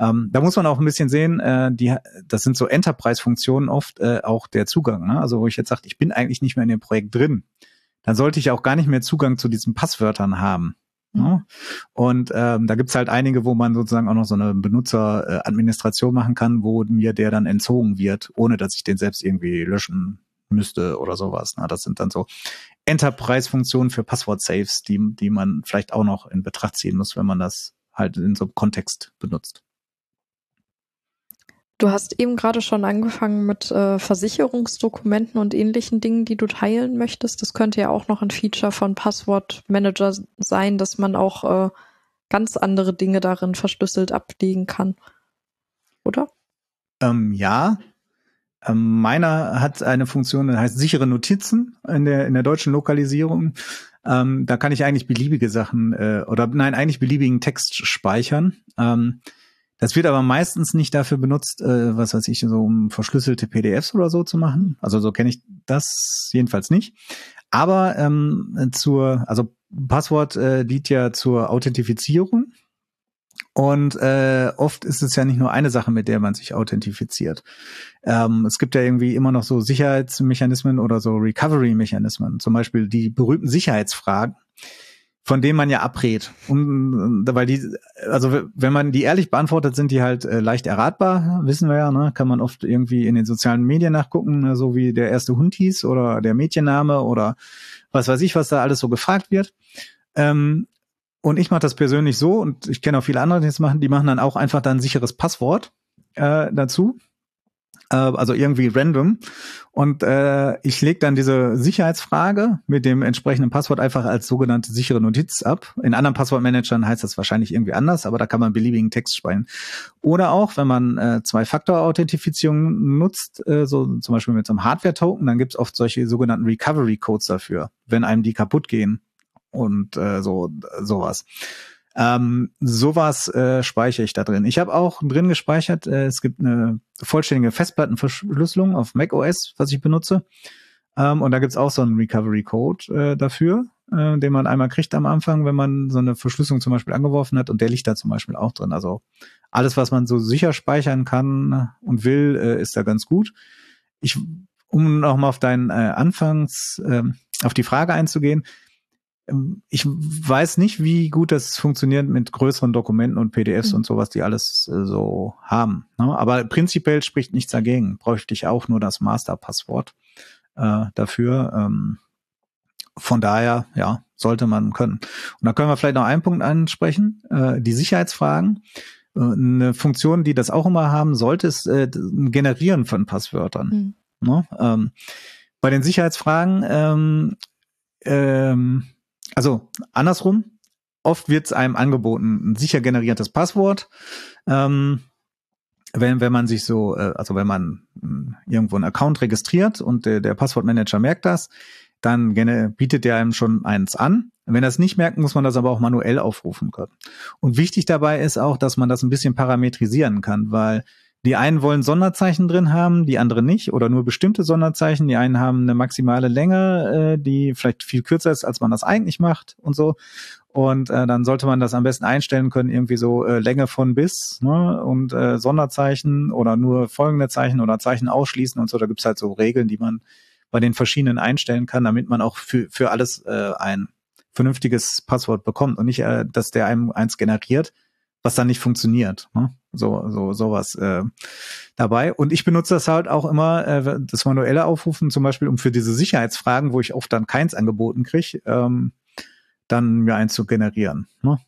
Ähm, da muss man auch ein bisschen sehen, äh, die, das sind so Enterprise-Funktionen oft äh, auch der Zugang. Ne? Also wo ich jetzt sage, ich bin eigentlich nicht mehr in dem Projekt drin, dann sollte ich auch gar nicht mehr Zugang zu diesen Passwörtern haben. Ne? Und ähm, da gibt's halt einige, wo man sozusagen auch noch so eine Benutzeradministration machen kann, wo mir der dann entzogen wird, ohne dass ich den selbst irgendwie löschen müsste oder sowas. Na, das sind dann so Enterprise-Funktionen für Passwort-Saves, die, die man vielleicht auch noch in Betracht ziehen muss, wenn man das halt in so einem Kontext benutzt. Du hast eben gerade schon angefangen mit äh, Versicherungsdokumenten und ähnlichen Dingen, die du teilen möchtest. Das könnte ja auch noch ein Feature von Passwortmanager sein, dass man auch äh, ganz andere Dinge darin verschlüsselt ablegen kann. Oder? Ähm, ja. Ähm, meiner hat eine Funktion, die heißt sichere Notizen in der, in der deutschen Lokalisierung. Ähm, da kann ich eigentlich beliebige Sachen äh, oder nein, eigentlich beliebigen Text speichern. Ähm, das wird aber meistens nicht dafür benutzt, äh, was weiß ich, so um verschlüsselte PDFs oder so zu machen. Also so kenne ich das jedenfalls nicht. Aber ähm, zur, also Passwort äh, dient ja zur Authentifizierung. Und äh, oft ist es ja nicht nur eine Sache, mit der man sich authentifiziert. Ähm, es gibt ja irgendwie immer noch so Sicherheitsmechanismen oder so Recovery-Mechanismen, zum Beispiel die berühmten Sicherheitsfragen von dem man ja abrät. Und, weil die, also wenn man die ehrlich beantwortet, sind die halt äh, leicht erratbar, wissen wir ja, ne? Kann man oft irgendwie in den sozialen Medien nachgucken, ne? so wie der erste Hund hieß oder der Mädchenname oder was weiß ich, was da alles so gefragt wird. Ähm, und ich mache das persönlich so und ich kenne auch viele andere, die das machen, die machen dann auch einfach dann ein sicheres Passwort äh, dazu also irgendwie random. Und äh, ich lege dann diese Sicherheitsfrage mit dem entsprechenden Passwort einfach als sogenannte sichere Notiz ab. In anderen Passwortmanagern heißt das wahrscheinlich irgendwie anders, aber da kann man beliebigen Text speichern. Oder auch, wenn man äh, Zwei-Faktor-Authentifizierung nutzt, äh, so zum Beispiel mit so einem Hardware-Token, dann gibt's oft solche sogenannten Recovery-Codes dafür, wenn einem die kaputt gehen und äh, so sowas. Ähm, sowas äh, speichere ich da drin. Ich habe auch drin gespeichert, äh, es gibt eine vollständige Festplattenverschlüsselung auf macOS, was ich benutze. Ähm, und da gibt's auch so einen Recovery-Code äh, dafür, äh, den man einmal kriegt am Anfang, wenn man so eine Verschlüsselung zum Beispiel angeworfen hat. Und der liegt da zum Beispiel auch drin. Also alles, was man so sicher speichern kann und will, äh, ist da ganz gut. Ich, um nochmal auf deinen äh, Anfangs, äh, auf die Frage einzugehen, ich weiß nicht, wie gut das funktioniert mit größeren Dokumenten und PDFs mhm. und sowas, die alles äh, so haben. Ne? Aber prinzipiell spricht nichts dagegen. Bräuchte ich auch nur das Masterpasswort äh, dafür. Ähm, von daher, ja, sollte man können. Und da können wir vielleicht noch einen Punkt ansprechen, äh, die Sicherheitsfragen. Äh, eine Funktion, die das auch immer haben sollte, ist äh, Generieren von Passwörtern. Mhm. Ne? Ähm, bei den Sicherheitsfragen ähm, ähm, also andersrum, oft wird es einem angeboten, ein sicher generiertes Passwort. Ähm, wenn, wenn man sich so, äh, also wenn man äh, irgendwo einen Account registriert und der, der Passwortmanager merkt das, dann gerne bietet der einem schon eins an. Wenn er es nicht merkt, muss man das aber auch manuell aufrufen können. Und wichtig dabei ist auch, dass man das ein bisschen parametrisieren kann, weil die einen wollen Sonderzeichen drin haben, die anderen nicht oder nur bestimmte Sonderzeichen. Die einen haben eine maximale Länge, äh, die vielleicht viel kürzer ist, als man das eigentlich macht und so. Und äh, dann sollte man das am besten einstellen können, irgendwie so äh, Länge von bis ne? und äh, Sonderzeichen oder nur folgende Zeichen oder Zeichen ausschließen und so. Da gibt's halt so Regeln, die man bei den verschiedenen einstellen kann, damit man auch für, für alles äh, ein vernünftiges Passwort bekommt und nicht, äh, dass der einem eins generiert, was dann nicht funktioniert. Ne? So, so, sowas äh, dabei. Und ich benutze das halt auch immer, äh, das manuelle Aufrufen, zum Beispiel, um für diese Sicherheitsfragen, wo ich oft dann keins angeboten kriege, ähm, dann mir eins zu generieren. Ne?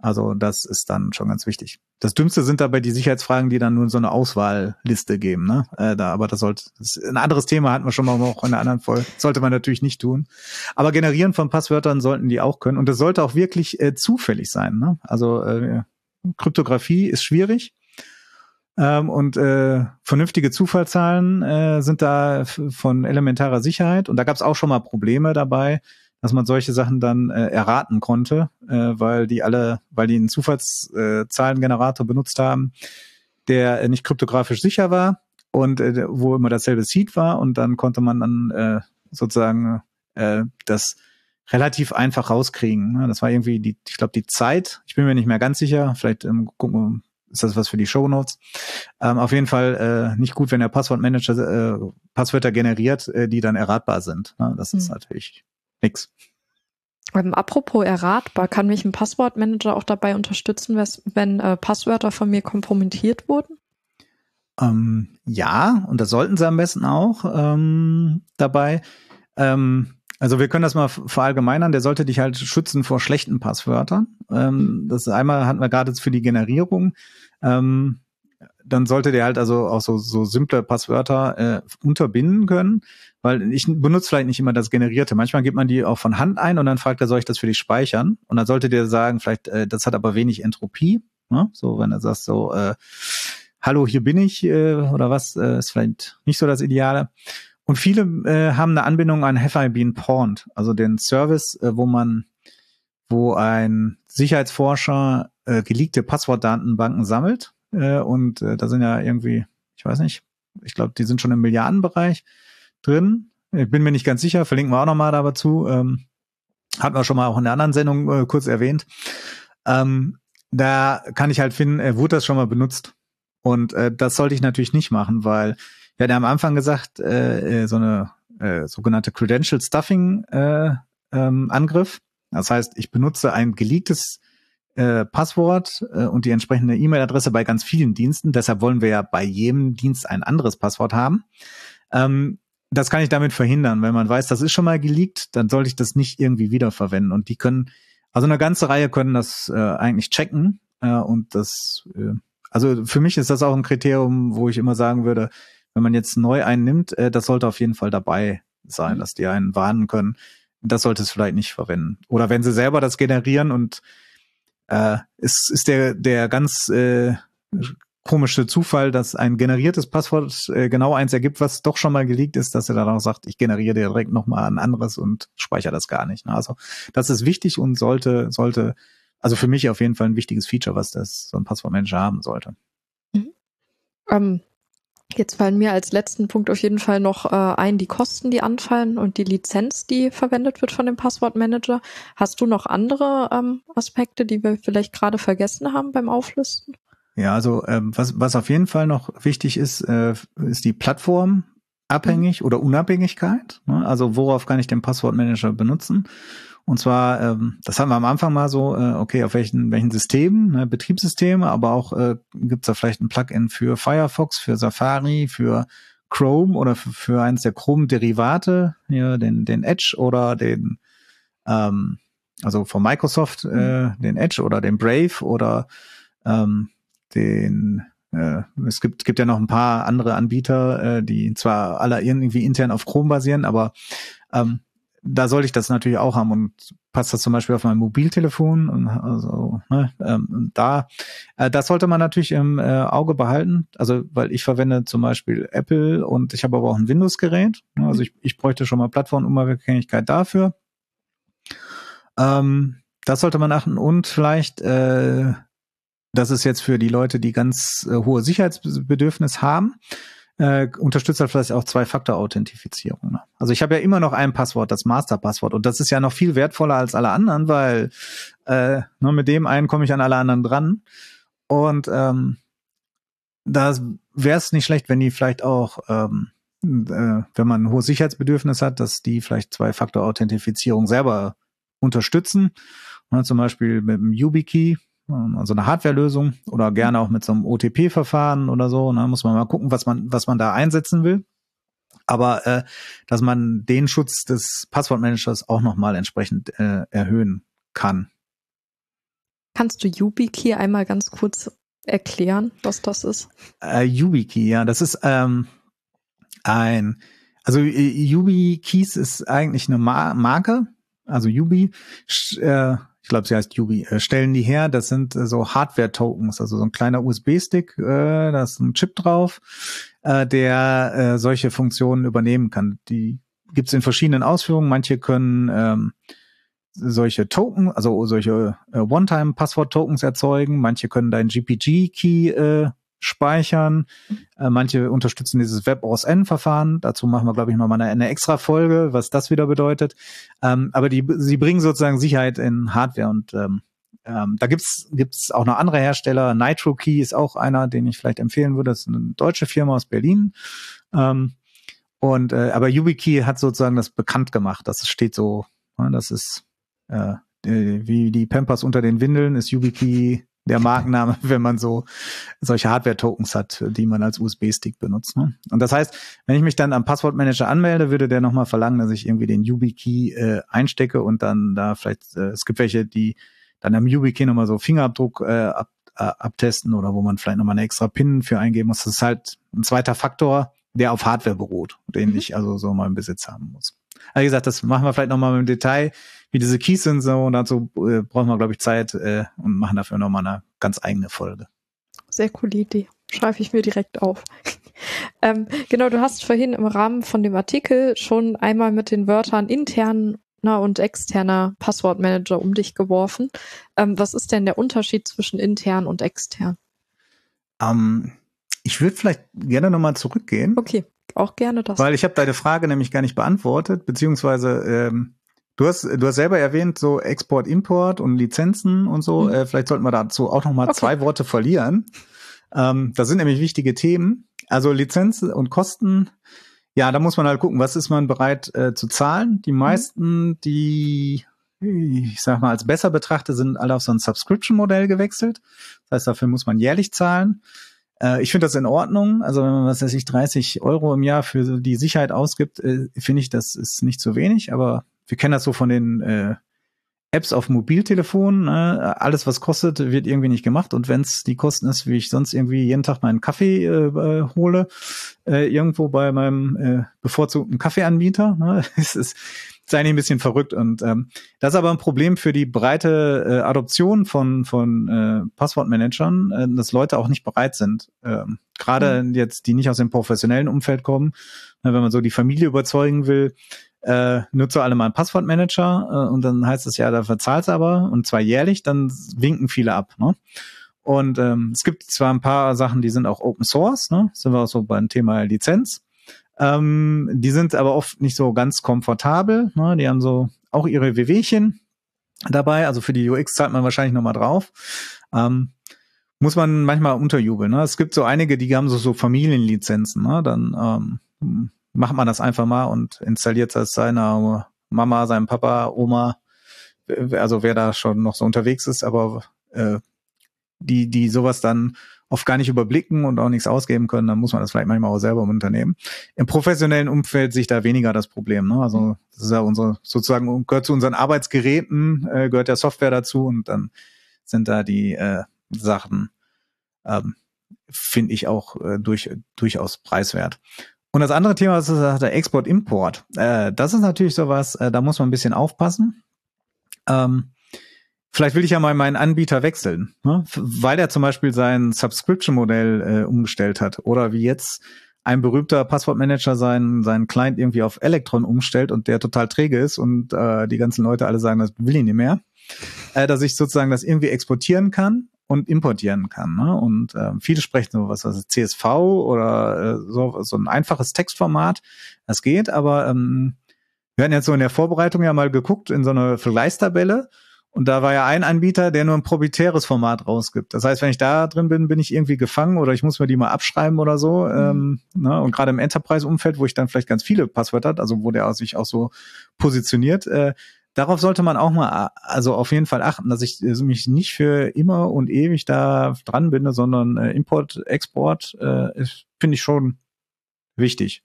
Also das ist dann schon ganz wichtig. Das Dümmste sind dabei die Sicherheitsfragen, die dann nur so eine Auswahlliste geben. Ne? Äh, da, aber das sollte das ein anderes Thema hatten wir schon mal auch in einer anderen Folge. Sollte man natürlich nicht tun. Aber generieren von Passwörtern sollten die auch können. Und das sollte auch wirklich äh, zufällig sein. Ne? Also äh, Kryptographie ist schwierig. Ähm, und äh, vernünftige Zufallszahlen äh, sind da von elementarer Sicherheit. Und da gab es auch schon mal Probleme dabei dass man solche Sachen dann äh, erraten konnte, äh, weil die alle, weil die einen Zufallszahlengenerator äh, benutzt haben, der äh, nicht kryptografisch sicher war und äh, wo immer dasselbe Seed war und dann konnte man dann äh, sozusagen äh, das relativ einfach rauskriegen. Ne? Das war irgendwie die, ich glaube, die Zeit. Ich bin mir nicht mehr ganz sicher. Vielleicht ähm, gucken wir, ist das was für die Show Notes. Ähm, auf jeden Fall äh, nicht gut, wenn der Passwortmanager äh, Passwörter generiert, äh, die dann erratbar sind. Ne? Das mhm. ist natürlich nix. Ähm, apropos erratbar, kann mich ein Passwortmanager auch dabei unterstützen, wenn äh, Passwörter von mir kompromittiert wurden? Ähm, ja, und das sollten sie am besten auch ähm, dabei. Ähm, Also wir können das mal verallgemeinern. Der sollte dich halt schützen vor schlechten Passwörtern. Ähm, das einmal hatten wir gerade für die Generierung. Ähm, dann sollte der halt also auch so, so simple Passwörter äh, unterbinden können, weil ich benutze vielleicht nicht immer das Generierte. Manchmal gibt man die auch von Hand ein und dann fragt er, soll ich das für dich speichern? Und dann sollte der sagen, vielleicht, äh, das hat aber wenig Entropie. Ne? So, wenn er sagt so, äh, hallo, hier bin ich äh, oder was, äh, ist vielleicht nicht so das Ideale. Und viele äh, haben eine Anbindung an Have I Been also den Service, äh, wo man, wo ein Sicherheitsforscher äh, geleakte Passwortdatenbanken sammelt. Äh, und äh, da sind ja irgendwie, ich weiß nicht, ich glaube, die sind schon im Milliardenbereich drin. Ich bin mir nicht ganz sicher, verlinken wir auch nochmal dazu. Ähm, hatten wir schon mal auch in der anderen Sendung äh, kurz erwähnt. Ähm, da kann ich halt finden, äh, wurde das schon mal benutzt. Und äh, das sollte ich natürlich nicht machen, weil wir hatten am Anfang gesagt, äh, äh, so eine äh, sogenannte Credential Stuffing äh, ähm, Angriff. Das heißt, ich benutze ein geleaktes äh, Passwort äh, und die entsprechende E-Mail-Adresse bei ganz vielen Diensten. Deshalb wollen wir ja bei jedem Dienst ein anderes Passwort haben. Ähm, das kann ich damit verhindern. Wenn man weiß, das ist schon mal geleakt, dann sollte ich das nicht irgendwie wiederverwenden. Und die können, also eine ganze Reihe können das äh, eigentlich checken. Äh, und das, äh, also für mich ist das auch ein Kriterium, wo ich immer sagen würde, wenn man jetzt neu einen nimmt, äh, das sollte auf jeden Fall dabei sein, mhm. dass die einen warnen können. Das sollte es vielleicht nicht verwenden. Oder wenn sie selber das generieren und äh, ist, ist der, der ganz äh, komische Zufall, dass ein generiertes Passwort äh, genau eins ergibt, was doch schon mal geleakt ist, dass er dann auch sagt, ich generiere dir direkt nochmal ein anderes und speichere das gar nicht. Ne? Also das ist wichtig und sollte, sollte, also für mich auf jeden Fall ein wichtiges Feature, was das so ein Passwortmanager haben sollte. Mhm. Ähm, Jetzt fallen mir als letzten Punkt auf jeden Fall noch äh, ein, die Kosten, die anfallen und die Lizenz, die verwendet wird von dem Passwortmanager. Hast du noch andere ähm, Aspekte, die wir vielleicht gerade vergessen haben beim Auflisten? Ja, also ähm, was, was auf jeden Fall noch wichtig ist, äh, ist die Plattform abhängig mhm. oder Unabhängigkeit. Ne? Also worauf kann ich den Passwortmanager benutzen? Und zwar, ähm, das haben wir am Anfang mal so, äh, okay, auf welchen, welchen Systemen, ne, Betriebssysteme, aber auch äh, gibt es da vielleicht ein Plugin für Firefox, für Safari, für Chrome oder für, für eines der Chrome-Derivate, hier den, den Edge oder den, ähm, also von Microsoft, äh, mhm. den Edge oder den Brave oder ähm, den äh, es gibt, gibt ja noch ein paar andere Anbieter, äh, die zwar alle irgendwie intern auf Chrome basieren, aber ähm, da sollte ich das natürlich auch haben und passt das zum Beispiel auf mein Mobiltelefon und also ne, ähm, da äh, das sollte man natürlich im äh, Auge behalten. Also weil ich verwende zum Beispiel Apple und ich habe aber auch ein Windows-Gerät ne, also ich, ich bräuchte schon mal Plattformunabhängigkeit dafür. Ähm, das sollte man achten und vielleicht äh, das ist jetzt für die Leute die ganz äh, hohe Sicherheitsbedürfnis haben äh, unterstützt halt vielleicht auch Zwei-Faktor-Authentifizierung. Ne? Also ich habe ja immer noch ein Passwort, das Master-Passwort. Und das ist ja noch viel wertvoller als alle anderen, weil äh, nur mit dem einen komme ich an alle anderen dran. Und ähm, da wäre es nicht schlecht, wenn die vielleicht auch, ähm, äh, wenn man ein hohes Sicherheitsbedürfnis hat, dass die vielleicht Zwei-Faktor-Authentifizierung selber unterstützen. Ne, zum Beispiel mit dem YubiKey, also eine Hardware-Lösung oder gerne auch mit so einem OTP-Verfahren oder so. Da ne? muss man mal gucken, was man, was man da einsetzen will. Aber äh, dass man den Schutz des Passwortmanagers auch nochmal entsprechend äh, erhöhen kann. Kannst du YubiKey einmal ganz kurz erklären, was das ist? Äh, YubiKey, ja, das ist ähm, ein, also äh, YubiKeys ist eigentlich eine Mar Marke, also Yubi äh, ich glaube, sie heißt Yubi, äh, stellen die her. Das sind äh, so Hardware-Tokens, also so ein kleiner USB-Stick, äh, da ist ein Chip drauf, äh, der äh, solche Funktionen übernehmen kann. Die gibt's in verschiedenen Ausführungen. Manche können ähm, solche Token, also solche äh, One-Time-Passwort-Tokens erzeugen. Manche können dein GPG-Key äh, speichern. Äh, manche unterstützen dieses WebOSN-Verfahren. Dazu machen wir, glaube ich, nochmal eine, eine extra Folge, was das wieder bedeutet. Ähm, aber die, sie bringen sozusagen Sicherheit in Hardware und ähm, ähm, da gibt's gibt's auch noch andere Hersteller. Nitro Key ist auch einer, den ich vielleicht empfehlen würde. Das ist eine deutsche Firma aus Berlin. Ähm, und äh, aber YubiKey hat sozusagen das bekannt gemacht. Das steht so, ja, das ist äh, wie die Pampers unter den Windeln, ist YubiKey der Markenname, [laughs] wenn man so solche Hardware-Tokens hat, die man als USB-Stick benutzt. Ne? Und das heißt, wenn ich mich dann am Passwortmanager anmelde, würde der nochmal verlangen, dass ich irgendwie den YubiKey äh, einstecke und dann da vielleicht, äh, es gibt welche, die dann am YubiKey nochmal so Fingerabdruck äh, ab, äh, abtesten oder wo man vielleicht nochmal eine extra PIN für eingeben muss. Das ist halt ein zweiter Faktor, der auf Hardware beruht, den mhm. ich also so mal im Besitz haben muss. Also wie gesagt, das machen wir vielleicht nochmal im Detail, wie diese Keys sind so und dazu äh, brauchen wir, glaube ich, Zeit äh, und machen dafür nochmal eine ganz eigene Folge. Sehr coole Idee. Schreibe ich mir direkt auf. [laughs] ähm, genau, du hast vorhin im Rahmen von dem Artikel schon einmal mit den Wörtern interner und externer Passwortmanager um dich geworfen. Ähm, was ist denn der Unterschied zwischen intern und extern? Ähm, ich würde vielleicht gerne nochmal zurückgehen. Okay, auch gerne das. Weil ich habe deine Frage nämlich gar nicht beantwortet, beziehungsweise ähm, du hast du hast selber erwähnt so Export, Import und Lizenzen und so. Mhm. Äh, vielleicht sollten wir dazu auch nochmal okay. zwei Worte verlieren. Ähm, das sind nämlich wichtige Themen. Also Lizenz und Kosten. Ja, da muss man halt gucken, was ist man bereit äh, zu zahlen. Die mhm. meisten, mhm. die ich sag mal, als besser betrachtet, sind alle auf so ein Subscription-Modell gewechselt. Das heißt, dafür muss man jährlich zahlen. Äh, ich finde das in Ordnung. Also wenn man, was weiß ich, 30 Euro im Jahr für die Sicherheit ausgibt, äh, finde ich, das ist nicht zu wenig. Aber wir kennen das so von den äh, Apps auf Mobiltelefonen. Ne? Alles, was kostet, wird irgendwie nicht gemacht. Und wenn es die Kosten ist, wie ich sonst irgendwie jeden Tag meinen Kaffee äh, äh, hole, äh, irgendwo bei meinem äh, bevorzugten Kaffeeanbieter, ne? [laughs] es ist sei nicht ein bisschen verrückt. Und ähm, das ist aber ein Problem für die breite äh, Adoption von, von äh, Passwortmanagern, äh, dass Leute auch nicht bereit sind. Ähm, Gerade mhm. jetzt, die nicht aus dem professionellen Umfeld kommen, äh, wenn man so die Familie überzeugen will, äh, nutze alle mal einen Passwortmanager äh, und dann heißt es ja, da verzahlst aber und zwar jährlich, dann winken viele ab. Ne? Und ähm, es gibt zwar ein paar Sachen, die sind auch Open Source, ne? sind wir auch so beim Thema Lizenz. Ähm, die sind aber oft nicht so ganz komfortabel. Ne? Die haben so auch ihre WWchen dabei. Also für die UX zahlt man wahrscheinlich nochmal drauf. Ähm, muss man manchmal unterjubeln. Ne? Es gibt so einige, die haben so, so Familienlizenzen. Ne? Dann ähm, macht man das einfach mal und installiert das seiner Mama, seinem Papa, Oma, also wer da schon noch so unterwegs ist, aber äh, die, die sowas dann oft gar nicht überblicken und auch nichts ausgeben können, dann muss man das vielleicht manchmal auch selber im Unternehmen. Im professionellen Umfeld sehe ich da weniger das Problem. Ne? Also das ist ja unsere, sozusagen gehört zu unseren Arbeitsgeräten, äh, gehört der Software dazu und dann sind da die äh, Sachen, ähm, finde ich auch äh, durch, durchaus preiswert. Und das andere Thema ist der Export-Import. Äh, das ist natürlich sowas, äh, da muss man ein bisschen aufpassen. Ähm, vielleicht will ich ja mal meinen Anbieter wechseln, ne? weil er zum Beispiel sein Subscription-Modell äh, umgestellt hat. Oder wie jetzt ein berühmter Passwortmanager seinen, seinen Client irgendwie auf Electron umstellt und der total träge ist und äh, die ganzen Leute alle sagen, das will ich nicht mehr. Äh, dass ich sozusagen das irgendwie exportieren kann und importieren kann. Ne? Und äh, viele sprechen so was, was CSV oder äh, so, so ein einfaches Textformat. Das geht, aber ähm, wir hatten jetzt so in der Vorbereitung ja mal geguckt in so eine Vergleichstabelle und da war ja ein Anbieter, der nur ein proprietäres Format rausgibt. Das heißt, wenn ich da drin bin, bin ich irgendwie gefangen oder ich muss mir die mal abschreiben oder so. Mhm. Ähm, ne? Und gerade im Enterprise-Umfeld, wo ich dann vielleicht ganz viele Passwörter hat, also wo der sich auch so positioniert, äh, darauf sollte man auch mal, also auf jeden Fall achten, dass ich also mich nicht für immer und ewig da dran binde, sondern äh, Import, Export äh, finde ich schon wichtig.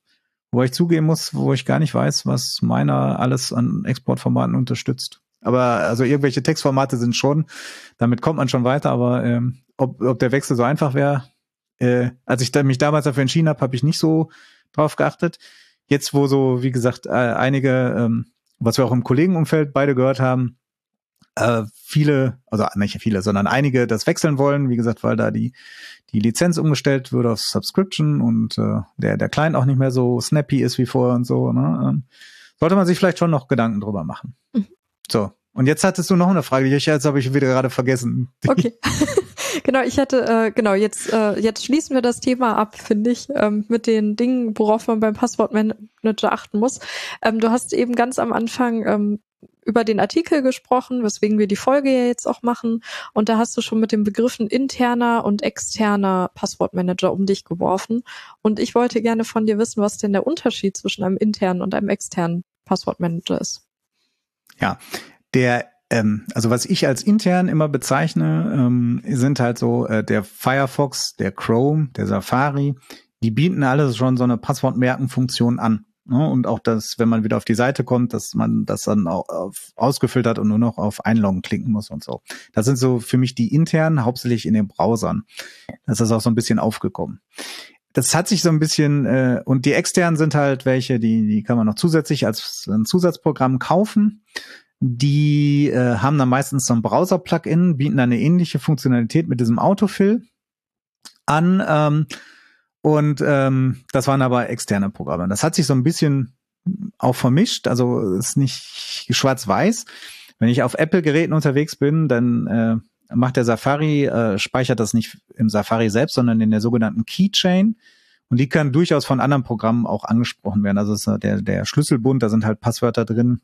Wo ich zugeben muss, wo ich gar nicht weiß, was meiner alles an Exportformaten unterstützt. Aber also irgendwelche Textformate sind schon, damit kommt man schon weiter, aber ähm, ob, ob der Wechsel so einfach wäre, äh, als ich da, mich damals dafür entschieden habe, habe ich nicht so drauf geachtet. Jetzt, wo so, wie gesagt, äh, einige, ähm, was wir auch im Kollegenumfeld beide gehört haben, äh, viele, also nicht viele, sondern einige das wechseln wollen, wie gesagt, weil da die, die Lizenz umgestellt wurde auf Subscription und äh, der, der Client auch nicht mehr so snappy ist wie vorher und so, ne? Ähm, sollte man sich vielleicht schon noch Gedanken drüber machen. Mhm. So. Und jetzt hattest du noch eine Frage, die ich jetzt habe ich wieder gerade vergessen. Okay. [laughs] genau, ich hatte, äh, genau, jetzt, äh, jetzt schließen wir das Thema ab, finde ich, ähm, mit den Dingen, worauf man beim Passwortmanager achten muss. Ähm, du hast eben ganz am Anfang ähm, über den Artikel gesprochen, weswegen wir die Folge ja jetzt auch machen. Und da hast du schon mit den Begriffen interner und externer Passwortmanager um dich geworfen. Und ich wollte gerne von dir wissen, was denn der Unterschied zwischen einem internen und einem externen Passwortmanager ist. Ja, der ähm, also was ich als intern immer bezeichne, ähm, sind halt so äh, der Firefox, der Chrome, der Safari, die bieten alle schon so eine Passwortmerkenfunktion an. Ne? Und auch das, wenn man wieder auf die Seite kommt, dass man das dann auch auf, ausgefüllt hat und nur noch auf Einloggen klicken muss und so. Das sind so für mich die internen, hauptsächlich in den Browsern. Das ist auch so ein bisschen aufgekommen. Das hat sich so ein bisschen, äh, und die externen sind halt welche, die, die kann man noch zusätzlich als ein Zusatzprogramm kaufen. Die äh, haben dann meistens so ein Browser-Plugin, bieten eine ähnliche Funktionalität mit diesem Autofill an. Ähm, und ähm, das waren aber externe Programme. Das hat sich so ein bisschen auch vermischt, also ist nicht schwarz-weiß. Wenn ich auf Apple-Geräten unterwegs bin, dann äh, macht der Safari, äh, speichert das nicht im Safari selbst, sondern in der sogenannten Keychain. Und die kann durchaus von anderen Programmen auch angesprochen werden. Also ist der, der Schlüsselbund, da sind halt Passwörter drin,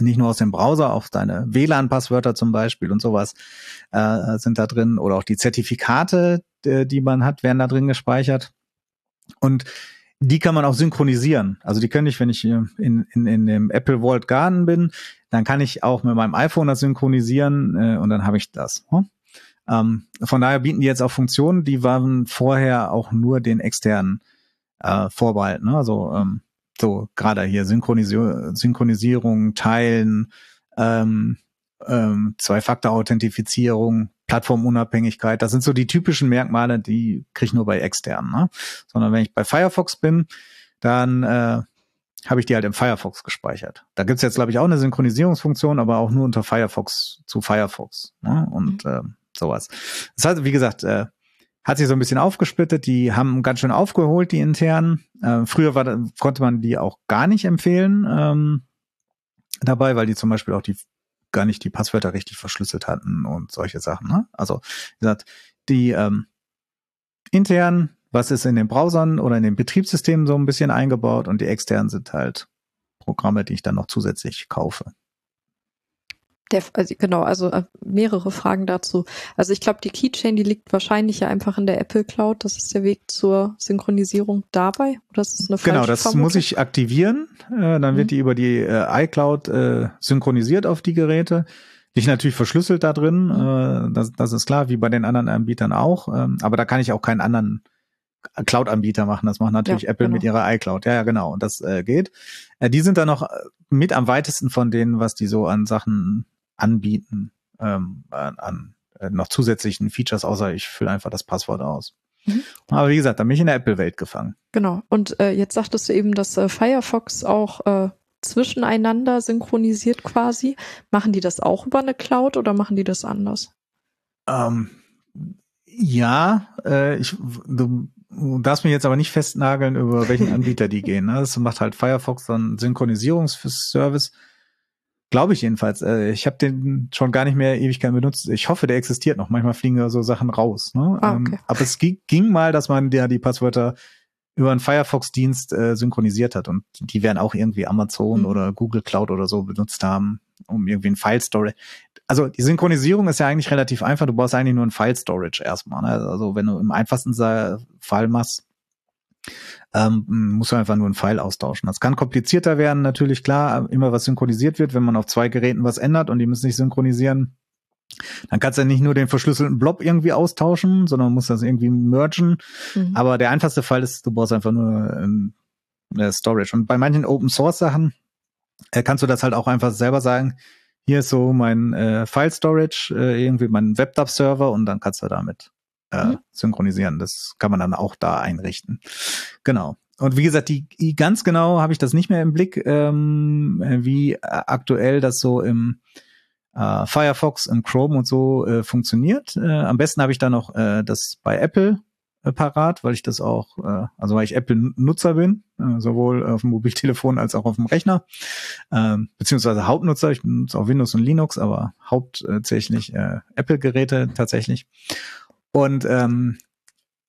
nicht nur aus dem Browser, auch deine WLAN-Passwörter zum Beispiel und sowas äh, sind da drin. Oder auch die Zertifikate, die, man hat, werden da drin gespeichert. Und die kann man auch synchronisieren. Also die können ich, wenn ich in, in, in dem Apple Vault Garden bin, dann kann ich auch mit meinem iPhone das synchronisieren äh, und dann habe ich das. Hm? Ähm, von daher bieten die jetzt auch Funktionen, die waren vorher auch nur den externen äh, vorbehalten. Ne? Also ähm, so gerade hier Synchronisi Synchronisierung, Teilen, ähm, ähm, Zwei-Faktor-Authentifizierung, Plattformunabhängigkeit. Das sind so die typischen Merkmale, die kriege ich nur bei externen. Ne? Sondern wenn ich bei Firefox bin, dann äh, habe ich die halt im Firefox gespeichert. Da gibt's jetzt, glaube ich, auch eine Synchronisierungsfunktion, aber auch nur unter Firefox zu Firefox ne? und mhm. äh, sowas. Das heißt, wie gesagt, äh, hat sich so ein bisschen aufgesplittet. Die haben ganz schön aufgeholt, die internen. Äh, früher war, konnte man die auch gar nicht empfehlen ähm, dabei, weil die zum Beispiel auch die gar nicht die Passwörter richtig verschlüsselt hatten und solche Sachen. Ne? Also wie gesagt, die ähm, intern, was ist in den Browsern oder in den Betriebssystemen so ein bisschen eingebaut und die externen sind halt Programme, die ich dann noch zusätzlich kaufe. Der, also genau, also äh, mehrere Fragen dazu. Also ich glaube, die Keychain, die liegt wahrscheinlich ja einfach in der Apple Cloud. Das ist der Weg zur Synchronisierung dabei. Oder ist das eine Genau, das Vermutung? muss ich aktivieren. Äh, dann mhm. wird die über die äh, iCloud äh, synchronisiert auf die Geräte. Nicht natürlich verschlüsselt da drin, mhm. äh, das, das ist klar, wie bei den anderen Anbietern auch. Ähm, aber da kann ich auch keinen anderen Cloud-Anbieter machen. Das macht natürlich ja, Apple genau. mit ihrer iCloud. Ja, ja, genau. Und das äh, geht. Äh, die sind da noch mit am weitesten von denen, was die so an Sachen anbieten ähm, an, an äh, noch zusätzlichen Features, außer ich fülle einfach das Passwort aus. Mhm. Aber wie gesagt, da bin ich in der Apple-Welt gefangen. Genau. Und äh, jetzt sagtest du eben, dass äh, Firefox auch äh, zwischeneinander synchronisiert quasi. Machen die das auch über eine Cloud oder machen die das anders? Ähm, ja, äh, ich, du, darfst mich jetzt aber nicht festnageln, über welchen [laughs] Anbieter die gehen. Ne? Das macht halt Firefox dann Synchronisierungsservice. Glaube ich jedenfalls. Äh, ich habe den schon gar nicht mehr Ewigkeit benutzt. Ich hoffe, der existiert noch. Manchmal fliegen da so Sachen raus. Ne? Ah, ähm, okay. aber es ging, ging, mal, dass man ja die Passwörter über einen Firefox-Dienst äh, synchronisiert hat und die werden auch irgendwie Amazon mhm. oder Google Cloud oder so benutzt haben, um irgendwie ein File-Storage. Also die Synchronisierung ist ja eigentlich relativ einfach. Du brauchst eigentlich nur ein File-Storage erstmal. Ne? Also wenn du im einfachsten Fall machst, ähm, muss man einfach nur ein File austauschen. Das kann komplizierter werden, natürlich klar, immer was synchronisiert wird, wenn man auf zwei Geräten was ändert und die müssen sich synchronisieren. Dann kannst du ja nicht nur den verschlüsselten Blob irgendwie austauschen, sondern musst das irgendwie mergen. Mhm. Aber der einfachste Fall ist, du brauchst einfach nur ähm, Storage. Und bei manchen Open Source Sachen äh, kannst du das halt auch einfach selber sagen. Hier ist so mein äh, File Storage, äh, irgendwie mein WebDAV Server und dann kannst du damit äh, mhm. synchronisieren. Das kann man dann auch da einrichten. Genau. Und wie gesagt, die, ganz genau habe ich das nicht mehr im Blick, ähm, wie aktuell das so im äh, Firefox, im Chrome und so äh, funktioniert. Äh, am besten habe ich da noch äh, das bei Apple äh, parat, weil ich das auch, äh, also weil ich Apple-Nutzer bin, äh, sowohl auf dem Mobiltelefon als auch auf dem Rechner, äh, beziehungsweise Hauptnutzer. Ich benutze auch Windows und Linux, aber hauptsächlich äh, Apple-Geräte tatsächlich. Und ähm,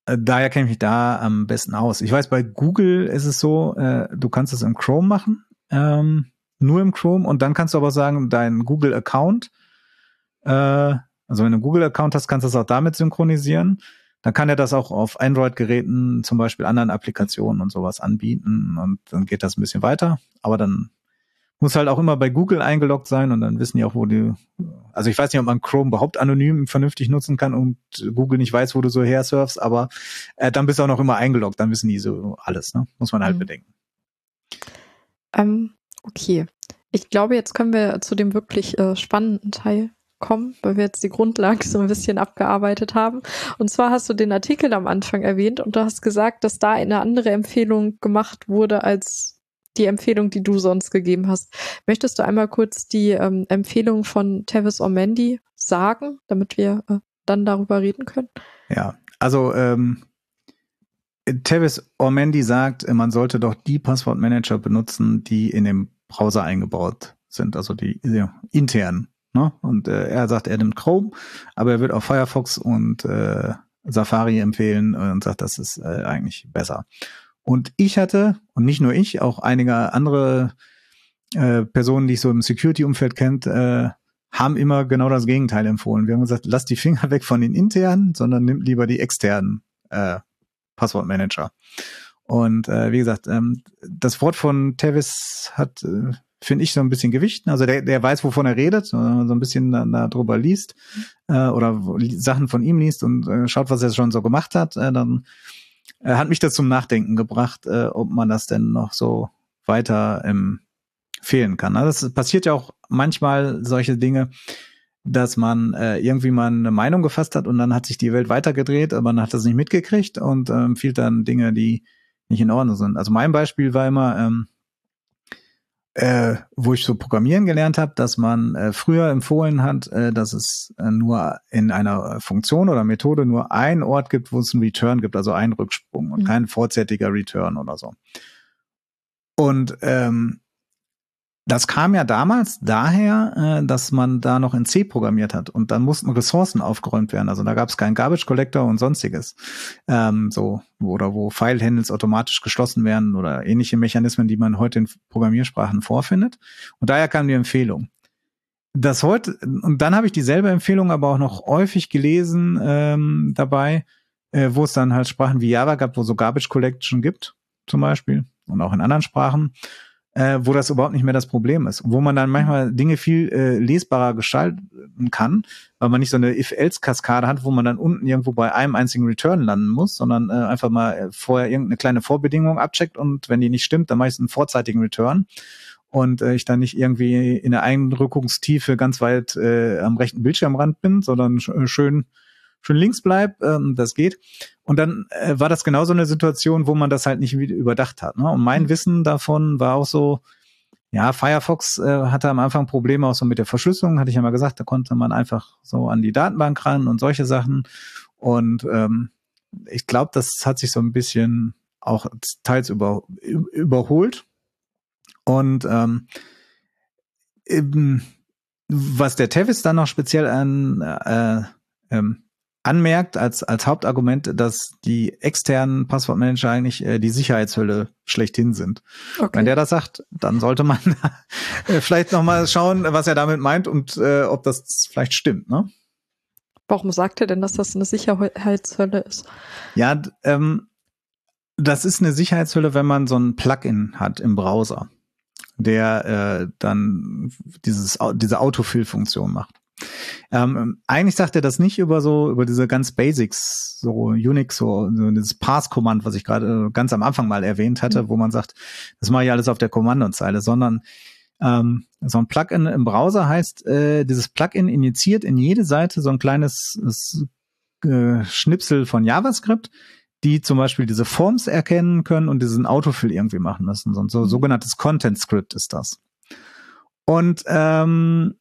äh, daher kenne ich mich da am besten aus. Ich weiß, bei Google ist es so, äh, du kannst es im Chrome machen, ähm, nur im Chrome und dann kannst du aber sagen, dein Google-Account, äh, also wenn du einen Google-Account hast, kannst du es auch damit synchronisieren. Dann kann er das auch auf Android-Geräten, zum Beispiel anderen Applikationen und sowas anbieten und dann geht das ein bisschen weiter. Aber dann muss halt auch immer bei Google eingeloggt sein und dann wissen die auch, wo du, also ich weiß nicht, ob man Chrome überhaupt anonym vernünftig nutzen kann und Google nicht weiß, wo du so her surfst, aber äh, dann bist du auch noch immer eingeloggt, dann wissen die so alles, ne? Muss man halt mhm. bedenken. Ähm, okay. Ich glaube, jetzt können wir zu dem wirklich äh, spannenden Teil kommen, weil wir jetzt die Grundlage so ein bisschen abgearbeitet haben. Und zwar hast du den Artikel am Anfang erwähnt und du hast gesagt, dass da eine andere Empfehlung gemacht wurde als die Empfehlung, die du sonst gegeben hast. Möchtest du einmal kurz die ähm, Empfehlung von Tevis Ormandy sagen, damit wir äh, dann darüber reden können? Ja, also ähm, Tevis Ormandy sagt, man sollte doch die Passwortmanager benutzen, die in dem Browser eingebaut sind, also die ja, internen. Ne? Und äh, er sagt, er nimmt Chrome, aber er wird auch Firefox und äh, Safari empfehlen und sagt, das ist äh, eigentlich besser. Und ich hatte, und nicht nur ich, auch einige andere äh, Personen, die ich so im Security-Umfeld kennt, äh, haben immer genau das Gegenteil empfohlen. Wir haben gesagt, lass die Finger weg von den internen, sondern nimm lieber die externen äh, Passwortmanager. Und äh, wie gesagt, ähm, das Wort von Tevis hat, äh, finde ich, so ein bisschen Gewicht. Also der, der weiß, wovon er redet, so ein bisschen da, da drüber liest äh, oder Sachen von ihm liest und äh, schaut, was er schon so gemacht hat, äh, dann äh, hat mich das zum Nachdenken gebracht, äh, ob man das denn noch so weiter ähm, fehlen kann. Also das passiert ja auch manchmal solche Dinge, dass man äh, irgendwie mal eine Meinung gefasst hat und dann hat sich die Welt weitergedreht, aber man hat das nicht mitgekriegt und ähm, empfiehlt dann Dinge, die nicht in Ordnung sind. Also mein Beispiel war immer, ähm, äh, wo ich so programmieren gelernt habe, dass man äh, früher empfohlen hat, äh, dass es äh, nur in einer Funktion oder Methode nur einen Ort gibt, wo es einen Return gibt, also einen Rücksprung und mhm. kein vorzeitiger Return oder so. Und ähm, das kam ja damals daher, äh, dass man da noch in C programmiert hat und dann mussten Ressourcen aufgeräumt werden. Also da gab es keinen Garbage Collector und sonstiges. Ähm, so, oder wo File-Handles automatisch geschlossen werden oder ähnliche Mechanismen, die man heute in Programmiersprachen vorfindet. Und daher kam die Empfehlung. Das heute, und dann habe ich dieselbe Empfehlung aber auch noch häufig gelesen ähm, dabei, äh, wo es dann halt Sprachen wie Java gab, wo so Garbage Collection gibt, zum Beispiel, und auch in anderen Sprachen äh, wo das überhaupt nicht mehr das Problem ist. Wo man dann manchmal Dinge viel äh, lesbarer gestalten kann, weil man nicht so eine If-Else-Kaskade hat, wo man dann unten irgendwo bei einem einzigen Return landen muss, sondern äh, einfach mal äh, vorher irgendeine kleine Vorbedingung abcheckt und wenn die nicht stimmt, dann mache ich einen vorzeitigen Return und äh, ich dann nicht irgendwie in der Einrückungstiefe ganz weit äh, am rechten Bildschirmrand bin, sondern sch schön schön links bleib, ähm, das geht. Und dann äh, war das genau so eine Situation, wo man das halt nicht überdacht hat. Ne? Und mein mhm. Wissen davon war auch so, ja, Firefox äh, hatte am Anfang Probleme auch so mit der Verschlüsselung, hatte ich ja mal gesagt, da konnte man einfach so an die Datenbank ran und solche Sachen. Und ähm, ich glaube, das hat sich so ein bisschen auch teils über, überholt. Und ähm, eben, was der Tevis dann noch speziell an äh, ähm, anmerkt als, als Hauptargument, dass die externen Passwortmanager eigentlich äh, die Sicherheitshölle schlechthin sind. Okay. Wenn der das sagt, dann sollte man [laughs] äh, vielleicht nochmal schauen, was er damit meint und äh, ob das vielleicht stimmt. Ne? Warum sagt er denn, dass das eine Sicherheitshölle ist? Ja, ähm, das ist eine Sicherheitshölle, wenn man so ein Plugin hat im Browser, der äh, dann dieses, diese Autofill-Funktion macht. Ähm, eigentlich sagt er das nicht über so, über diese ganz Basics, so Unix, so, so dieses Pass-Command, was ich gerade äh, ganz am Anfang mal erwähnt hatte, mhm. wo man sagt, das mache ich alles auf der Kommandozeile, sondern ähm, so ein Plugin im Browser heißt, äh, dieses Plugin initiiert in jede Seite so ein kleines äh, Schnipsel von JavaScript, die zum Beispiel diese Forms erkennen können und diesen Autofill irgendwie machen müssen. So ein so, mhm. sogenanntes Content Script ist das. Und ähm,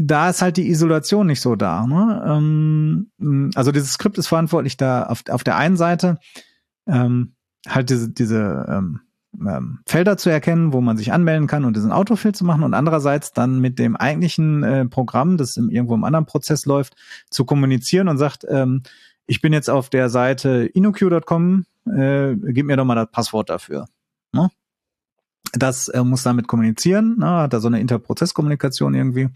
da ist halt die Isolation nicht so da. Ne? Ähm, also dieses Skript ist verantwortlich da auf, auf der einen Seite ähm, halt diese, diese ähm, ähm, Felder zu erkennen, wo man sich anmelden kann und diesen Autofill zu machen und andererseits dann mit dem eigentlichen äh, Programm, das im, irgendwo im anderen Prozess läuft, zu kommunizieren und sagt, ähm, ich bin jetzt auf der Seite inoq.com, äh, gib mir doch mal das Passwort dafür. Ne? Das äh, muss damit kommunizieren, ne, hat da so eine Interprozesskommunikation irgendwie.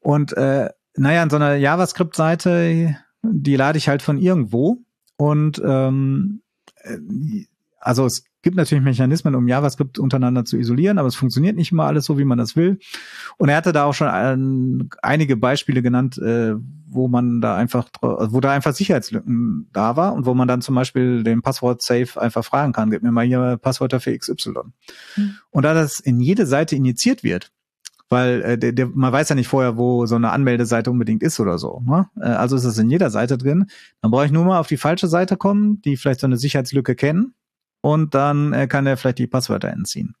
Und äh, naja, an so einer JavaScript-Seite, die lade ich halt von irgendwo. Und ähm, äh, also es gibt natürlich Mechanismen, um JavaScript untereinander zu isolieren, aber es funktioniert nicht immer alles so, wie man das will. Und er hatte da auch schon ein, einige Beispiele genannt, äh, wo man da einfach, wo da einfach Sicherheitslücken da war und wo man dann zum Beispiel den Passwort-Safe einfach fragen kann, gib mir mal hier Passwörter für XY. Mhm. Und da das in jede Seite injiziert wird, weil äh, der, der, man weiß ja nicht vorher, wo so eine Anmeldeseite unbedingt ist oder so. Ne? Äh, also ist es in jeder Seite drin. Dann brauche ich nur mal auf die falsche Seite kommen, die vielleicht so eine Sicherheitslücke kennen und dann äh, kann er vielleicht die Passwörter entziehen.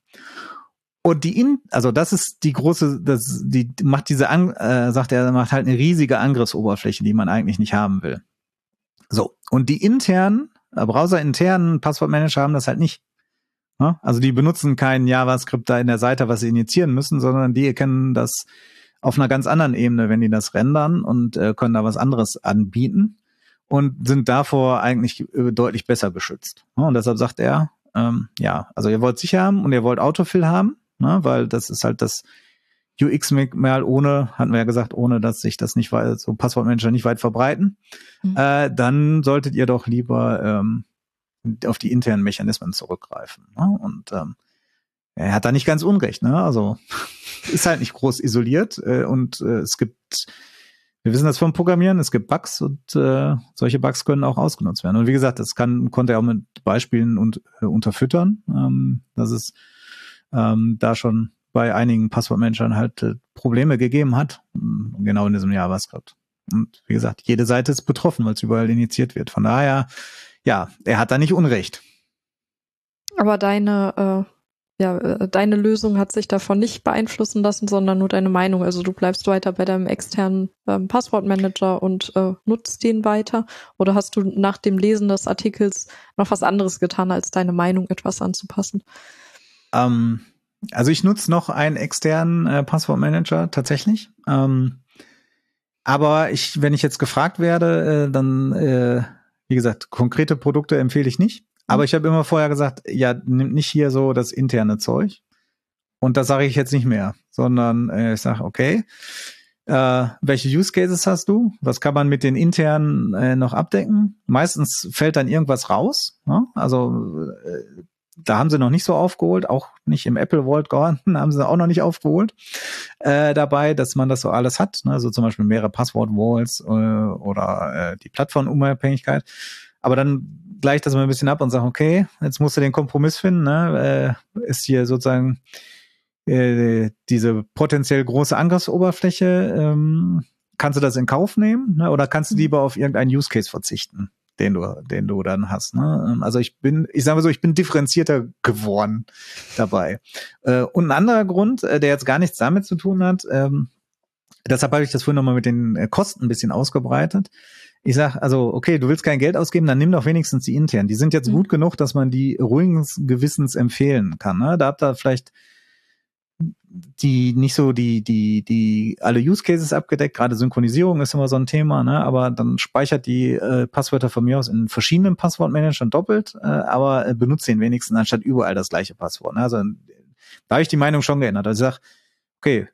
Und die in, also das ist die große, das die macht diese, An äh, sagt er, macht halt eine riesige Angriffsoberfläche, die man eigentlich nicht haben will. So und die internen äh, Browser-internen Passwortmanager haben das halt nicht. Ne? Also die benutzen kein JavaScript da in der Seite, was sie initiieren müssen, sondern die erkennen das auf einer ganz anderen Ebene, wenn die das rendern und äh, können da was anderes anbieten und sind davor eigentlich äh, deutlich besser geschützt. Und deshalb sagt er, ähm, ja, also ihr wollt sicher haben und ihr wollt Autofill haben, ne? weil das ist halt das UX-Merkmal ohne, hatten wir ja gesagt, ohne dass sich das nicht weit, so Passwortmanager nicht weit verbreiten, mhm. äh, dann solltet ihr doch lieber ähm, auf die internen Mechanismen zurückgreifen. Ne? Und ähm, er hat da nicht ganz unrecht, ne? Also [laughs] ist halt nicht groß isoliert äh, und äh, es gibt, wir wissen das vom Programmieren, es gibt Bugs und äh, solche Bugs können auch ausgenutzt werden. Und wie gesagt, das kann, konnte er auch mit Beispielen und äh, unterfüttern, ähm, dass es ähm, da schon bei einigen Passwortmanagern halt äh, Probleme gegeben hat, genau in diesem JavaScript. Und wie gesagt, jede Seite ist betroffen, weil es überall initiiert wird. Von daher ja, er hat da nicht Unrecht. Aber deine, äh, ja, äh, deine Lösung hat sich davon nicht beeinflussen lassen, sondern nur deine Meinung. Also du bleibst weiter bei deinem externen ähm, Passwortmanager und äh, nutzt den weiter. Oder hast du nach dem Lesen des Artikels noch was anderes getan, als deine Meinung etwas anzupassen? Ähm, also ich nutze noch einen externen äh, Passwortmanager tatsächlich. Ähm, aber ich, wenn ich jetzt gefragt werde, äh, dann äh, wie gesagt, konkrete Produkte empfehle ich nicht. Aber ich habe immer vorher gesagt, ja, nimm nicht hier so das interne Zeug. Und das sage ich jetzt nicht mehr, sondern äh, ich sage, okay, äh, welche Use Cases hast du? Was kann man mit den internen äh, noch abdecken? Meistens fällt dann irgendwas raus. Ne? Also äh, da haben sie noch nicht so aufgeholt, auch nicht im Apple Vault Garden [laughs] haben sie auch noch nicht aufgeholt äh, dabei, dass man das so alles hat. Ne? Also zum Beispiel mehrere Passwort-Walls äh, oder äh, die Plattformunabhängigkeit. Aber dann gleicht das mal ein bisschen ab und sagt, okay, jetzt musst du den Kompromiss finden. Ne? Äh, ist hier sozusagen äh, diese potenziell große Angriffsoberfläche, ähm, kannst du das in Kauf nehmen ne? oder kannst du mhm. lieber auf irgendeinen Use Case verzichten? den du, den du dann hast. Ne? Ähm, also ich bin, ich sage mal so, ich bin differenzierter geworden dabei. Äh, und ein anderer Grund, äh, der jetzt gar nichts damit zu tun hat, ähm, deshalb habe ich das vorhin nochmal mit den äh, Kosten ein bisschen ausgebreitet. Ich sag also, okay, du willst kein Geld ausgeben, dann nimm doch wenigstens die internen. Die sind jetzt mhm. gut genug, dass man die ruhigen Gewissens empfehlen kann. Ne? Da habt ihr vielleicht die nicht so die, die, die alle Use Cases abgedeckt, gerade Synchronisierung ist immer so ein Thema, ne? aber dann speichert die äh, Passwörter von mir aus in verschiedenen Passwortmanagern doppelt, äh, aber äh, benutzt den wenigsten anstatt überall das gleiche Passwort. Ne? Also da habe ich die Meinung schon geändert. Also ich sag, okay,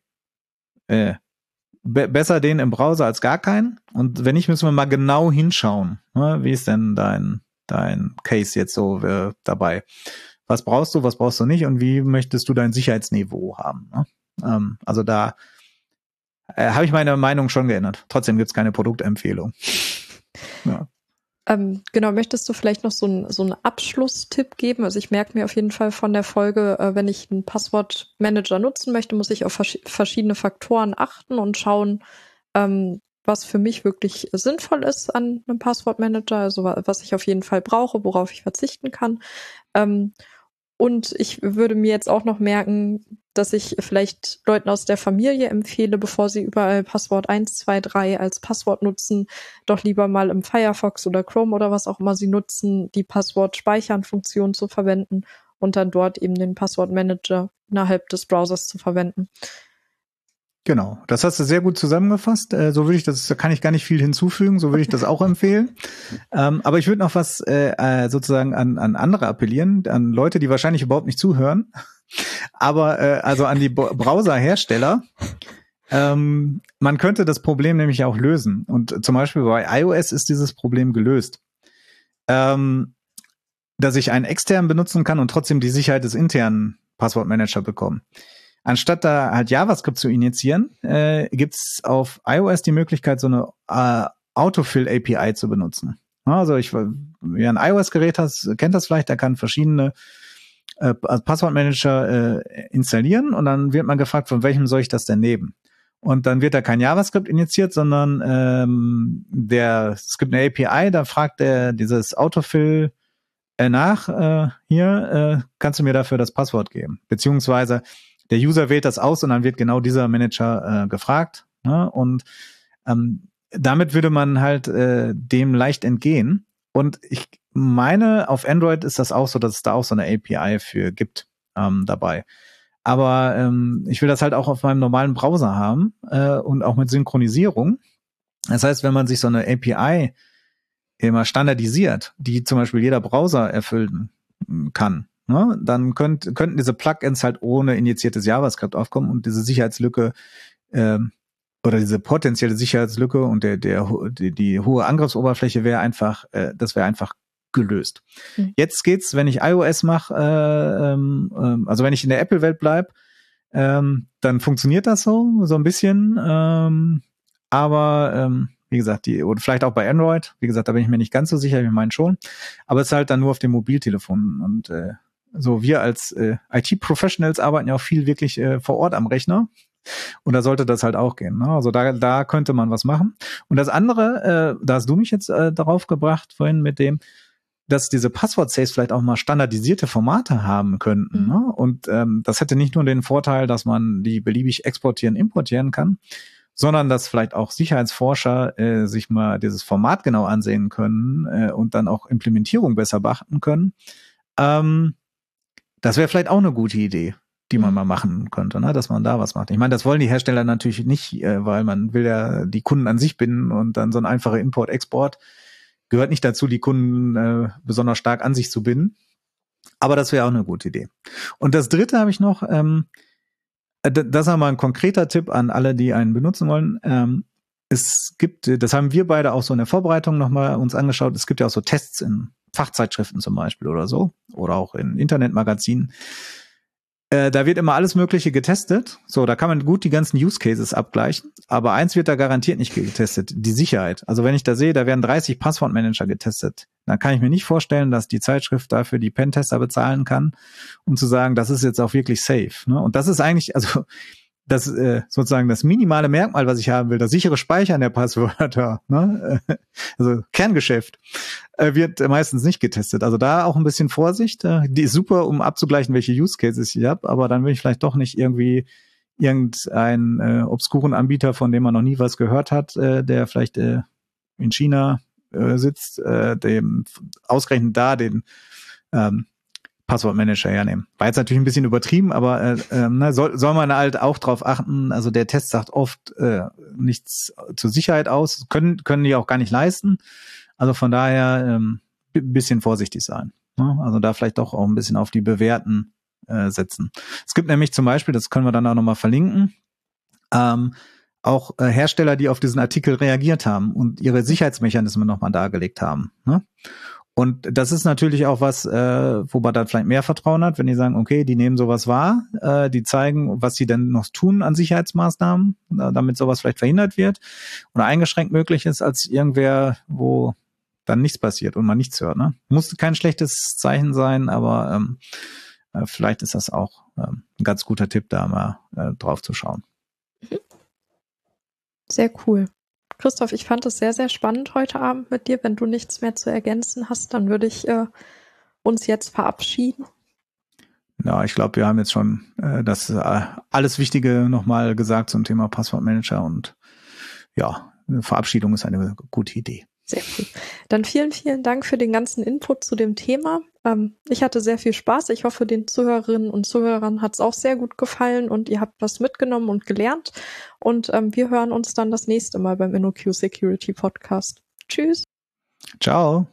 äh, be besser den im Browser als gar keinen. Und wenn nicht, müssen wir mal genau hinschauen. Ne? Wie ist denn dein, dein Case jetzt so äh, dabei? was brauchst du, was brauchst du nicht und wie möchtest du dein Sicherheitsniveau haben. Ne? Ähm, also da äh, habe ich meine Meinung schon geändert. Trotzdem gibt's keine Produktempfehlung. [laughs] ja. Ähm, genau, möchtest du vielleicht noch so, ein, so einen Abschlusstipp geben? Also ich merke mir auf jeden Fall von der Folge, äh, wenn ich einen Passwortmanager nutzen möchte, muss ich auf vers verschiedene Faktoren achten und schauen, ähm, was für mich wirklich sinnvoll ist an einem Passwortmanager, also was ich auf jeden Fall brauche, worauf ich verzichten kann. Ähm, und ich würde mir jetzt auch noch merken, dass ich vielleicht Leuten aus der Familie empfehle, bevor sie überall Passwort 123 als Passwort nutzen, doch lieber mal im Firefox oder Chrome oder was auch immer sie nutzen, die Passwort-Speichern-Funktion zu verwenden und dann dort eben den Passwortmanager innerhalb des Browsers zu verwenden. Genau, das hast du sehr gut zusammengefasst. Äh, so würde ich das, da kann ich gar nicht viel hinzufügen, so würde ich das auch [laughs] empfehlen. Ähm, aber ich würde noch was äh, äh, sozusagen an, an andere appellieren, an Leute, die wahrscheinlich überhaupt nicht zuhören, [laughs] aber äh, also an die Browserhersteller. Ähm, man könnte das Problem nämlich auch lösen. Und zum Beispiel bei iOS ist dieses Problem gelöst. Ähm, dass ich einen externen benutzen kann und trotzdem die Sicherheit des internen Passwortmanager bekomme. Anstatt da halt JavaScript zu initiieren, äh, gibt's auf iOS die Möglichkeit, so eine äh, Autofill API zu benutzen. Also ich, wer ein iOS-Gerät hat, kennt das vielleicht, der kann verschiedene äh, Passwortmanager äh, installieren und dann wird man gefragt, von welchem soll ich das denn nehmen? Und dann wird da kein JavaScript initiiert, sondern ähm, der, es gibt eine API, da fragt er dieses Autofill äh, nach, äh, hier, äh, kannst du mir dafür das Passwort geben? Beziehungsweise der User wählt das aus und dann wird genau dieser Manager äh, gefragt. Ne? Und ähm, damit würde man halt äh, dem leicht entgehen. Und ich meine, auf Android ist das auch so, dass es da auch so eine API für gibt ähm, dabei. Aber ähm, ich will das halt auch auf meinem normalen Browser haben äh, und auch mit Synchronisierung. Das heißt, wenn man sich so eine API immer standardisiert, die zum Beispiel jeder Browser erfüllen kann, ne, dann könnt, könnten diese Plugins halt ohne injiziertes JavaScript aufkommen und diese Sicherheitslücke ähm, oder diese potenzielle Sicherheitslücke und der, der, die, die hohe Angriffsoberfläche wäre einfach, äh, das wäre einfach gelöst. Mhm. Jetzt geht's, wenn ich iOS mache, äh, ähm, ähm, also wenn ich in der Apple-Welt bleib, ähm, dann funktioniert das so, so ein bisschen. Ähm, aber ähm, wie gesagt, die, oder vielleicht auch bei Android, wie gesagt, da bin ich mir nicht ganz so sicher, ich meine schon. Aber es ist halt dann nur auf dem Mobiltelefon. Und äh, so wir als äh, IT-Professionals arbeiten ja auch viel wirklich äh, vor Ort am Rechner. Und da sollte das halt auch gehen. Ne? Also da, da könnte man was machen. Und das andere, äh, da hast du mich jetzt äh, darauf gebracht, vorhin mit dem, dass diese Passwort-Saves vielleicht auch mal standardisierte Formate haben könnten. Mhm. Ne? Und ähm, das hätte nicht nur den Vorteil, dass man die beliebig exportieren, importieren kann, sondern dass vielleicht auch Sicherheitsforscher äh, sich mal dieses Format genau ansehen können äh, und dann auch Implementierung besser beachten können. Ähm, das wäre vielleicht auch eine gute Idee die man mhm. mal machen könnte, ne? dass man da was macht. Ich meine, das wollen die Hersteller natürlich nicht, äh, weil man will ja die Kunden an sich binden und dann so ein einfacher Import-Export gehört nicht dazu, die Kunden äh, besonders stark an sich zu binden. Aber das wäre auch eine gute Idee. Und das dritte habe ich noch, ähm, äh, das ist mal ein konkreter Tipp an alle, die einen benutzen wollen. Ähm, es gibt, das haben wir beide auch so in der Vorbereitung nochmal uns angeschaut, es gibt ja auch so Tests in Fachzeitschriften zum Beispiel oder so, oder auch in Internetmagazinen, äh, da wird immer alles Mögliche getestet. So, da kann man gut die ganzen Use Cases abgleichen. Aber eins wird da garantiert nicht getestet, die Sicherheit. Also wenn ich da sehe, da werden 30 Passwortmanager getestet, dann kann ich mir nicht vorstellen, dass die Zeitschrift dafür die Pentester bezahlen kann, um zu sagen, das ist jetzt auch wirklich safe. Ne? Und das ist eigentlich, also das äh, sozusagen das minimale Merkmal, was ich haben will, das sichere Speichern der Passwörter, [laughs] ne? also Kerngeschäft, äh, wird meistens nicht getestet. Also da auch ein bisschen Vorsicht. Äh, die ist super, um abzugleichen, welche Use Cases ich habe, aber dann will ich vielleicht doch nicht irgendwie irgendeinen äh, obskuren Anbieter, von dem man noch nie was gehört hat, äh, der vielleicht äh, in China äh, sitzt, äh, dem ausgerechnet da den ähm, Passwortmanager hernehmen. War jetzt natürlich ein bisschen übertrieben, aber äh, äh, ne, soll, soll man halt auch drauf achten. Also der Test sagt oft äh, nichts zur Sicherheit aus, können, können die auch gar nicht leisten. Also von daher ähm, bisschen vorsichtig sein. Ne? Also da vielleicht doch auch ein bisschen auf die Bewährten äh, setzen. Es gibt nämlich zum Beispiel, das können wir dann auch nochmal verlinken, ähm, auch äh, Hersteller, die auf diesen Artikel reagiert haben und ihre Sicherheitsmechanismen nochmal dargelegt haben. Ne? Und das ist natürlich auch was, äh, wo man dann vielleicht mehr Vertrauen hat, wenn die sagen, okay, die nehmen sowas wahr, äh, die zeigen, was sie denn noch tun an Sicherheitsmaßnahmen, äh, damit sowas vielleicht verhindert wird oder eingeschränkt möglich ist, als irgendwer, wo dann nichts passiert und man nichts hört. Ne? Muss kein schlechtes Zeichen sein, aber ähm, äh, vielleicht ist das auch ähm, ein ganz guter Tipp, da mal äh, drauf zu schauen. Sehr cool. Christoph, ich fand es sehr, sehr spannend heute Abend mit dir. Wenn du nichts mehr zu ergänzen hast, dann würde ich äh, uns jetzt verabschieden. Ja, ich glaube, wir haben jetzt schon äh, das äh, alles Wichtige nochmal gesagt zum Thema Passwortmanager und ja, eine Verabschiedung ist eine gute Idee. Sehr cool. Dann vielen, vielen Dank für den ganzen Input zu dem Thema. Ähm, ich hatte sehr viel Spaß. Ich hoffe, den Zuhörerinnen und Zuhörern hat es auch sehr gut gefallen und ihr habt was mitgenommen und gelernt. Und ähm, wir hören uns dann das nächste Mal beim InnoQ Security Podcast. Tschüss. Ciao.